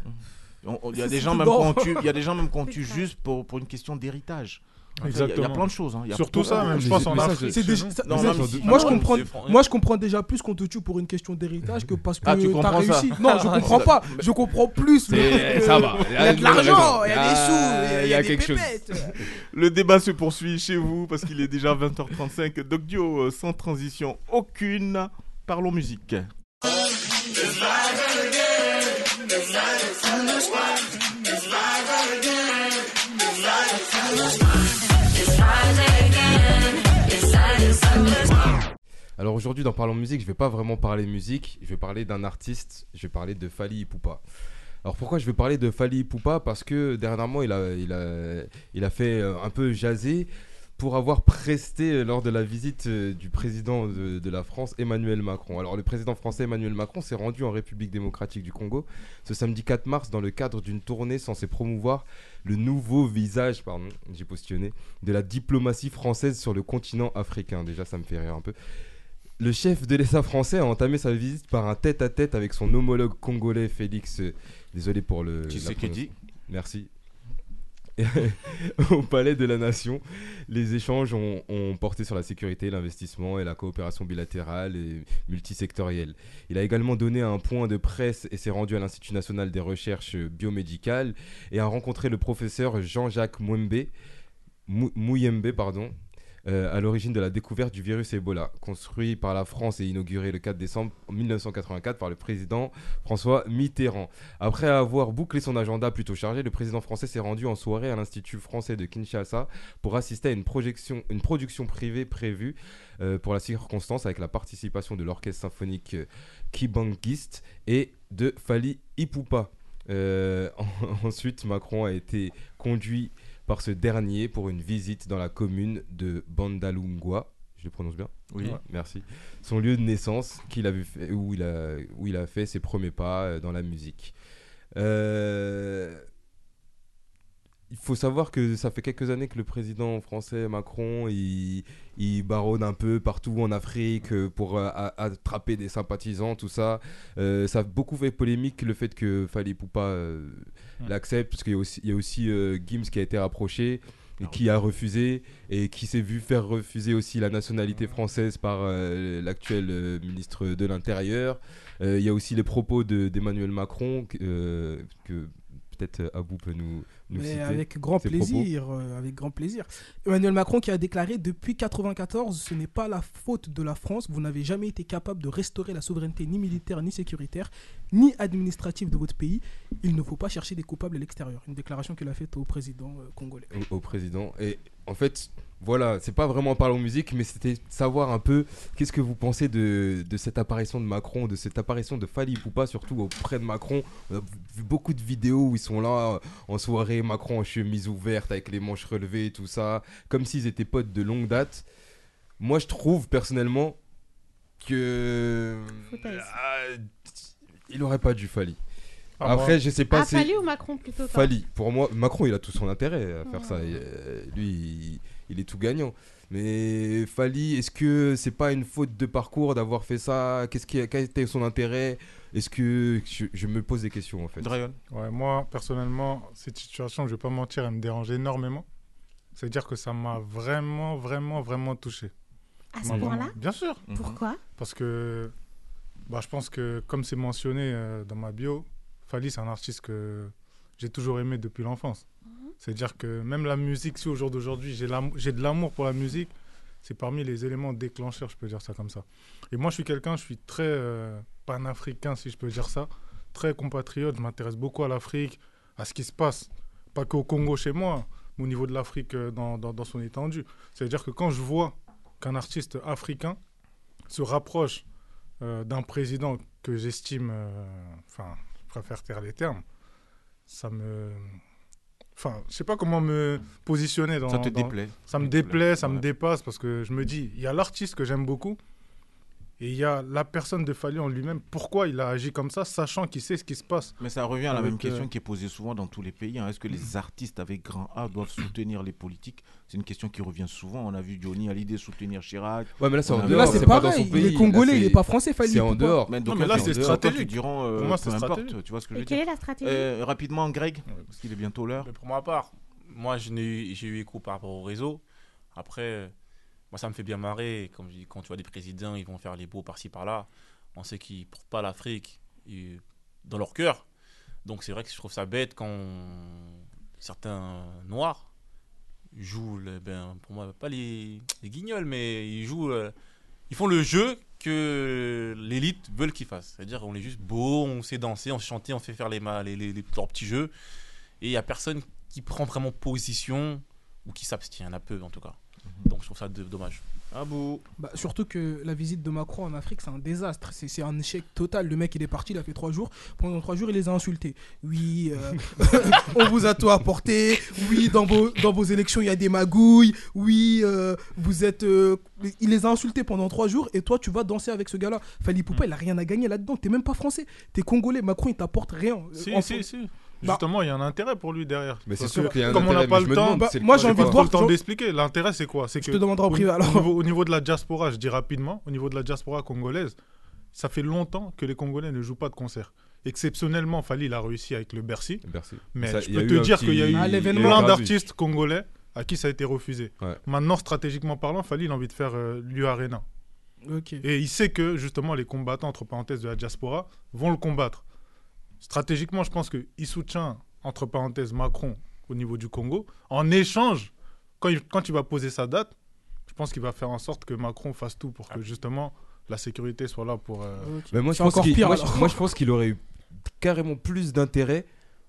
Speaker 2: On- on- Il y a
Speaker 7: C'est-
Speaker 2: des
Speaker 7: c'est
Speaker 2: gens même qu'on tue, il y a des gens même qu'on tue
Speaker 3: Putain.
Speaker 2: juste pour, pour une question d'héritage. Enfin, Il y a-
Speaker 5: Exactement.
Speaker 2: plein de choses. hein. Il y a
Speaker 5: Surtout ça, même, je
Speaker 4: mais
Speaker 5: pense en Afrique.
Speaker 7: Moi, je comprends. Moi, je comprends déjà plus qu'on te tue pour une question d'héritage que parce que
Speaker 2: Ah, tu ça
Speaker 7: réussi. Non, je comprends pas. Je comprends plus. le
Speaker 4: ça va.
Speaker 7: Il y a de l'argent, il y a des sous, il y a, des
Speaker 4: quelque chose.
Speaker 7: pépettes.
Speaker 2: Le débat se poursuit chez vous parce qu'il est déjà 20h35. Doc Dio, euh, sans transition aucune, parlons musique.
Speaker 4: Alors aujourd'hui, dans Parlons Musique, je vais pas vraiment parler musique, je vais parler d'un artiste, je vais parler de Fali Ipupa. Alors pourquoi je vais parler de Fali Ipupa Parce que dernièrement, il a, il a, il a fait euh, un peu jaser pour avoir presté lors de la visite euh, du président de, de la France, Emmanuel Macron. Alors le président français Emmanuel Macron s'est rendu en République démocratique du Congo ce samedi 4 mars dans le cadre d'une tournée censée promouvoir le nouveau visage, pardon, j'ai positionné, de la diplomatie française sur le continent africain. Déjà, ça me fait rire un peu. Le chef de l'État français a entamé sa visite par un tête-à-tête avec son homologue congolais Félix. euh, désolé pour le. La
Speaker 2: c'est qui dit
Speaker 4: Merci. Au Palais de la Nation, les échanges ont, ont porté sur la sécurité, l'investissement et la coopération bilatérale et multisectorielle. Il a également donné un point de presse et s'est rendu à l'Institut national des recherches biomédicales et a rencontré le professeur Jean-Jacques Mou- Mouyembe, pardon, euh, à l'origine de la découverte du virus Ebola, construit par la France et inauguré le 4 décembre 1984 par le président François Mitterrand. Après avoir bouclé son agenda plutôt chargé, le président français s'est rendu en soirée à l'Institut français de Kinshasa pour assister à une, projection, une production privée prévue euh, pour la circonstance avec la participation de l'orchestre symphonique euh, Kibangist et de Fali Ipupa. Euh, ensuite, Macron a été conduit par ce dernier pour une visite dans la commune de Bandalungwa. Je le prononce bien
Speaker 2: Oui.
Speaker 5: Ouais.
Speaker 4: Merci. Son lieu de naissance qu'il a vu fait- où, il a, où il a fait ses premiers pas euh, dans la musique. Euh, il faut savoir que ça fait quelques années que le président français Macron il, il baronne un peu partout en Afrique euh, pour euh, attraper des sympathisants, tout ça. Euh, ça a beaucoup fait polémique le fait que Fali Poupa euh, l'accepte, parce qu'il y a aussi, il y a aussi Gims qui a été rapproché. et qui a refusé et qui s'est vu faire refuser aussi la nationalité française par euh, l'actuel euh, ministre de l'Intérieur. Euh, Il y a aussi les propos de- d'Emmanuel Macron que peut-être euh, Abou peut nous, nous
Speaker 7: Mais
Speaker 4: citer.
Speaker 7: avec grand
Speaker 4: ses
Speaker 7: plaisir, euh, avec grand plaisir. Emmanuel Macron qui a déclaré depuis 94, ce n'est pas la faute de la France. Vous n'avez jamais été capable de restaurer la souveraineté ni militaire ni sécuritaire ni administrative de votre pays. Il ne faut pas chercher des coupables à l'extérieur. Une déclaration qu'il a faite au président euh, congolais.
Speaker 4: au, au président. Et en fait, voilà, c'est pas vraiment en parlant musique, mais c'était savoir un peu qu'est-ce que vous pensez de, de cette apparition de Macron, de cette apparition de Fali Poupa, surtout auprès de Macron. On a vu beaucoup de vidéos où ils sont là euh, en soirée, Macron en chemise ouverte avec les manches relevées et tout ça, comme s'ils étaient potes de longue date. Moi, je trouve personnellement que. Ah, il aurait pas dû Fali.
Speaker 5: Ah,
Speaker 4: Après,
Speaker 5: moi-
Speaker 4: je sais pas
Speaker 3: Ah,
Speaker 4: si.
Speaker 3: Fali ou Macron plutôt
Speaker 4: Fali. Pour moi, Macron, il a tout son intérêt à faire ça. Et, euh, lui, il, il est tout gagnant. Mais Fali, est-ce que c'est pas une faute de parcours d'avoir fait ça? Qu'est-ce qui a, quel était son intérêt? Est-ce que je, je me pose des questions en fait
Speaker 2: Drayon.
Speaker 5: Ouais, moi, personnellement, cette situation, je vais pas mentir, elle me dérange énormément. C'est-à-dire que ça m'a vraiment, vraiment, vraiment touché.
Speaker 3: À ce point-là?
Speaker 5: Bien sûr.
Speaker 3: Pourquoi?
Speaker 5: Parce que bah, je pense que, comme c'est mentionné euh, dans ma bio, Fali, c'est un artiste que j'ai toujours aimé depuis l'enfance. C'est-à-dire que même la musique, si au jour d'aujourd'hui, j'ai de l'amour pour la musique, c'est parmi les éléments déclencheurs, je peux dire ça comme ça. Et moi, je suis quelqu'un, je suis très euh, panafricain, si je peux dire ça, très compatriote, je m'intéresse beaucoup à l'Afrique, à ce qui se passe, pas qu'au Congo chez moi, mais au niveau de l'Afrique euh, dans, dans- dans son étendue. C'est-à-dire que quand je vois qu'un artiste africain se rapproche euh, d'un président que j'estime, euh, enfin, préfère taire les termes, ça me... Enfin, je sais pas comment me positionner dans...
Speaker 2: Ça te
Speaker 5: dans-
Speaker 2: déplaît.
Speaker 5: Ça me déplaît, ça me dépasse, parce que je me dis, il y a l'artiste que j'aime beaucoup, et il y a la personne de Fali en lui-même. Pourquoi il a agi comme ça, sachant qu'il sait ce qui se passe
Speaker 2: Mais ça revient à la même question
Speaker 5: euh,
Speaker 2: qui est posée souvent dans tous les pays. hein. Est-ce que les artistes avec grand A doivent soutenir les politiques? C'est une question qui revient souvent. On a vu Johnny Hallyday soutenir Chirac.
Speaker 4: Ouais, mais là, c'est en dehors, Là, c'est pas dans son pareil. pays.
Speaker 7: Il est congolais,
Speaker 4: Là,
Speaker 7: il
Speaker 4: c'est-
Speaker 7: est pas français, Fali
Speaker 4: c'est en dehors.
Speaker 2: Mais
Speaker 5: Non, mais là, c'est stratégique.
Speaker 2: diront, euh,
Speaker 5: Pour moi, c'est stratégique.
Speaker 2: Tu vois ce que je
Speaker 3: Et
Speaker 2: veux
Speaker 3: quelle
Speaker 2: dire
Speaker 3: est la stratégie?
Speaker 2: Euh, Rapidement, Greg, parce qu'il est bientôt l'heure.
Speaker 6: Mais pour ma part, moi, je n'ai eu- j'ai eu écho par rapport au réseau. Après, euh, moi, ça me fait bien marrer. Quand tu vois des présidents, ils vont faire les beaux par-ci par-là. On sait qu'ils ne portent pas l'Afrique euh, dans leur cœur. Donc, c'est vrai que je trouve ça bête quand certains noirs jouent, ben, pour moi, pas les, guignols, mais ils jouent. euh, ils font le jeu que l'élite veulent qu'ils fassent. C'est-à-dire, on est juste beau, on sait danser, on sait chanter, on fait faire les, leurs petits jeux. Et il n'y a personne qui prend vraiment position ou qui s'abstient. A peu, en tout cas. Donc, je trouve ça dommage.
Speaker 2: Ah bon?
Speaker 7: Bah, surtout que la visite de Macron en Afrique, c'est un désastre. C'est c'est un échec total. Le mec, il est parti, il a fait trois jours. Pendant trois jours, il les a insultés. Oui, euh, on vous a tout apporté. Oui, dans vos, dans vos élections, il y a des magouilles. Oui, euh, vous êtes. euh, Il les a insultés pendant trois jours. Et toi, tu vas danser avec ce gars-là. Fali Poupa, il a rien à gagner là-dedans. T'es même pas français. T'es congolais. Macron, il t'apporte rien.
Speaker 5: Si,
Speaker 7: En-
Speaker 5: si, si.
Speaker 7: Bah-
Speaker 5: Justement, il y a un intérêt pour lui derrière.
Speaker 4: Mais c'est sûr qu'il y a un
Speaker 5: Comme on n'a
Speaker 4: intérêt,
Speaker 5: pas le temps,
Speaker 7: Bah, moi, j'ai envie de voir-
Speaker 5: le temps d'expliquer. L'intérêt, c'est quoi? C'est
Speaker 7: Je te demanderai en
Speaker 5: au-
Speaker 7: privé, alors.
Speaker 5: Au niveau, au niveau de la diaspora, je dis rapidement, au niveau de la diaspora congolaise, ça fait longtemps que les Congolais ne jouent pas de concert. Exceptionnellement, Fali, il a réussi avec le Bercy.
Speaker 4: Bercy.
Speaker 5: Mais
Speaker 4: Ça,
Speaker 5: je peux
Speaker 4: eu
Speaker 5: te dire qu'il y a eu
Speaker 7: Ah,
Speaker 5: plein d'artistes congolais à qui ça a été refusé.
Speaker 4: Ouais.
Speaker 5: Maintenant, stratégiquement parlant, Fali, il a envie de faire euh, l'U Arena.
Speaker 7: Ok.
Speaker 5: Et il sait que justement les combattants, entre parenthèses, de la diaspora vont le combattre. Stratégiquement, je pense qu'il soutient, entre parenthèses, Macron au niveau du Congo. En échange, quand il, quand il va poser sa date, je pense qu'il va faire en sorte que Macron fasse tout pour que justement la sécurité soit là pour. euh.
Speaker 4: Mais moi, je pense qu'il
Speaker 7: pire,
Speaker 4: moi, je-
Speaker 7: alors.
Speaker 4: moi, je pense qu'il aurait eu carrément plus d'intérêt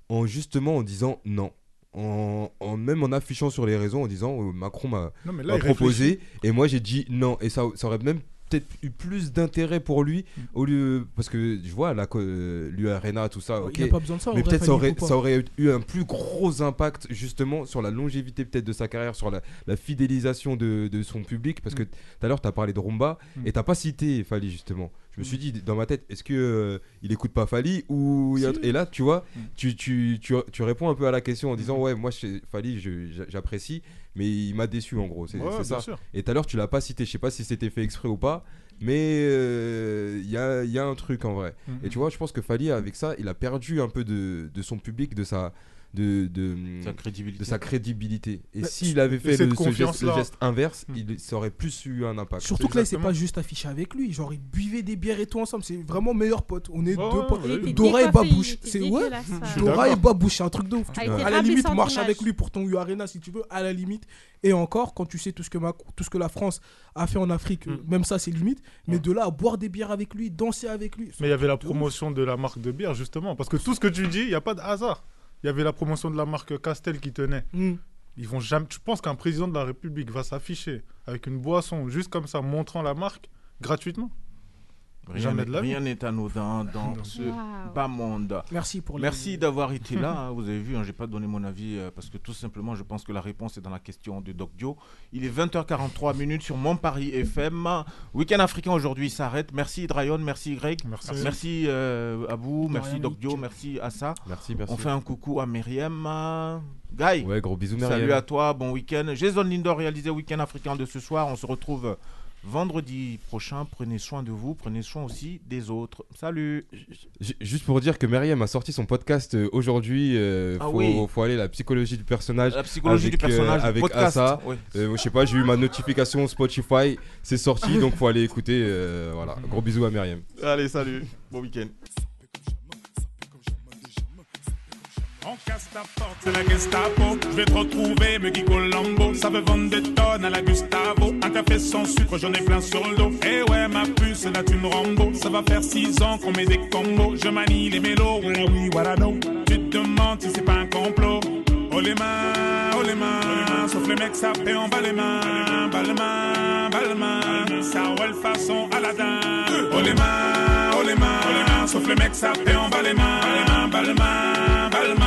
Speaker 4: en justement en disant non. En, en- même en affichant sur les réseaux en disant euh, Macron m'a proposé et moi j'ai dit non et ça, ça aurait même peut-être eu plus d'intérêt pour lui
Speaker 7: Mm.
Speaker 4: au lieu parce que je vois là que euh, lui Arena tout ça ok
Speaker 7: Il a pas besoin de ça.
Speaker 4: mais peut-être ça aurait, ça aurait eu un plus gros impact justement sur la longévité peut-être de sa carrière, sur la, la fidélisation de, de son public. Parce que tout à l'heure, tu as parlé de Rumba
Speaker 5: Mm.
Speaker 4: et tu pas cité Fali justement. Je me suis dit dans ma tête, est-ce que euh, il écoute pas Fali ou
Speaker 5: Si.
Speaker 4: Et là, tu vois,
Speaker 5: Mm.
Speaker 4: tu, tu, tu, tu réponds un peu à la question en disant Ouais, moi, je- Fali, j'apprécie, mais il m'a déçu en gros. C'est
Speaker 5: Ouais,
Speaker 4: ça.
Speaker 5: sûr.
Speaker 4: Et tout à l'heure, tu l'as pas cité. Je sais pas si c'était fait exprès ou pas, mais euh, il y, a, y a un truc en vrai.
Speaker 5: Mhm.
Speaker 4: Et tu vois, je pense que Fali, avec ça, il a perdu un peu de, de son public, de sa, de, de,
Speaker 2: Sa crédibilité.
Speaker 4: de sa crédibilité. Et s'il avait fait le, ce geste,
Speaker 5: confiance-là.
Speaker 4: le geste inverse,
Speaker 5: Hmm.
Speaker 4: il ça aurait plus eu un impact.
Speaker 7: Surtout que là, il s'est pas juste affiché avec lui. Genre, ils buvaient des bières et tout ensemble. C'est vraiment meilleurs potes. On est deux potes.
Speaker 5: ouais,
Speaker 7: Dora et Babouche. C'est ouais.
Speaker 5: suis
Speaker 7: Dora et. Babouche, c'est un truc de ouf.
Speaker 3: A été
Speaker 7: À la limite, marche avec lui pour ton U Arena si tu veux, à la limite. Et encore, quand tu sais tout ce que, tout ce que la France a fait en Afrique,
Speaker 5: Mm.
Speaker 7: même ça, c'est limite. Mais
Speaker 5: Ouais.
Speaker 7: de là à boire des bières avec lui, danser avec lui.
Speaker 5: Mais il y avait la promotion de la marque de bière, justement. Parce que tout ce que tu dis, il n'y a pas de hasard. Il y avait la promotion de la marque Castel qui tenait.
Speaker 7: Mm.
Speaker 5: Ils vont jamais. Tu penses qu'un président de la République va s'afficher avec une boisson juste comme ça, montrant la marque gratuitement?
Speaker 2: Rien n'est- anodin dans
Speaker 5: Non.
Speaker 2: ce bas monde.
Speaker 7: Merci pour les-
Speaker 2: Merci d'avoir été là. hein. Vous avez vu, hein, j'ai pas donné mon avis euh, parce que tout simplement, je pense que la réponse est dans la question de Doc Dio. Il est 20h43 minutes sur Mon Paris FM. Week-end africain aujourd'hui s'arrête. Merci Drayon, merci Greg,
Speaker 5: Merci.
Speaker 2: merci euh, Abou, merci Doc. Dio, merci Assa.
Speaker 4: Merci, merci.
Speaker 2: On fait un coucou à Myriam. euh, Guy,
Speaker 4: Ouais, gros bisous, Myriam.
Speaker 2: salut à toi, bon week-end. Jason Lindor réalisé Week-end africain de ce soir. On se retrouve vendredi prochain. Prenez soin de vous, prenez soin aussi des autres. Salut.
Speaker 4: Ju- Juste pour dire que Myriam a sorti son podcast euh, aujourd'hui. euh,
Speaker 2: Ah
Speaker 4: faut,
Speaker 2: oui.
Speaker 4: faut aller la psychologie du personnage.
Speaker 2: La psychologie
Speaker 4: avec,
Speaker 2: du personnage,
Speaker 4: euh, avec
Speaker 2: podcast.
Speaker 4: Assa.
Speaker 2: ouais.
Speaker 4: Euh, je sais pas, j'ai eu ma notification Spotify, c'est sorti, donc faut aller écouter. euh, voilà, gros bisous à Myriam.
Speaker 2: Allez, salut. Bon week-end.
Speaker 12: On casse ta porte, c'est la Gestapo. Je vais te retrouver, me Colombo. Ça veut vendre des tonnes à la Gustavo. Un café sans sucre, j'en ai plein sur le dos. Eh ouais, ma puce, là tu me Rambo. Ça va faire six ans qu'on met des combos. Je manie les mélos, voilà oui, voilà non. Tu te demandes si c'est pas un complot. Oh les mains, oh les mains. Sauf les mecs, ça fait en bas les mains. Bas les mains, bas les mains. Ça roule façon Aladdin. Oh les mains, oh les mains. Sauf les mecs, ça fait en bas les mains. Bas les mains, bas les mains.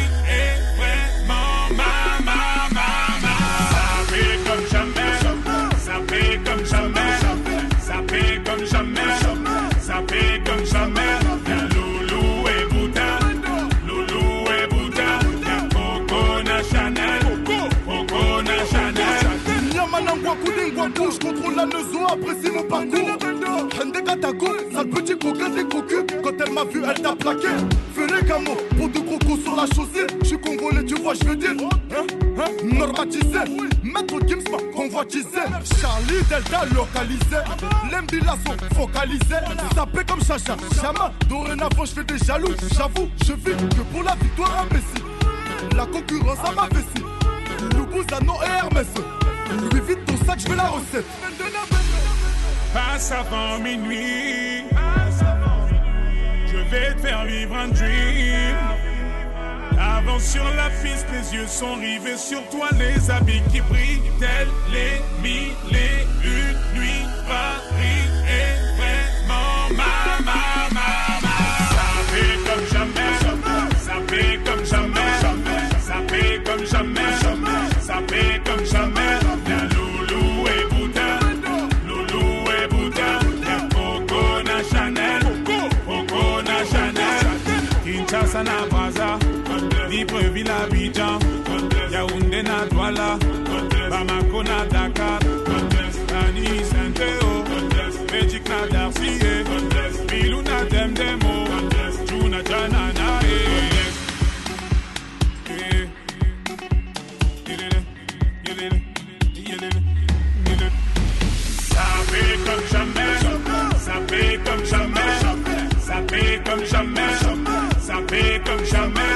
Speaker 13: Bouche contrôle la leçon, apprécie mon parcours. Hende Katako, sale petit coquin des cocus. Quand elle m'a vu, elle t'a plaqué. Fais les camos pour deux crocos sur la chaussée. Je suis congolais, tu vois, je veux dire. Hein, hein, normatisé. Maître Gims m'a convoitisé. Charlie Delta localisé. L'embila sont focalisés. Tapé comme Chacha, Chama. Dorénavant, je fais des jaloux. J'avoue, je vis que pour la victoire imbécile. La concurrence à ma vessie. Loubouzano et Hermès. Lui vite ton sac, je veux la recette.
Speaker 12: Passe avant minuit. Je vais te faire vivre un dream. Avance sur la piste, les yeux sont rivés sur toi, les habits qui brillent, tels les mille et une nuits. Paris À Abidjan, Bamako na Dakar, na Darcy, Bilou na Demdemo, Juna fait comme jamais, ça comme jamais, ça comme jamais, ça comme jamais.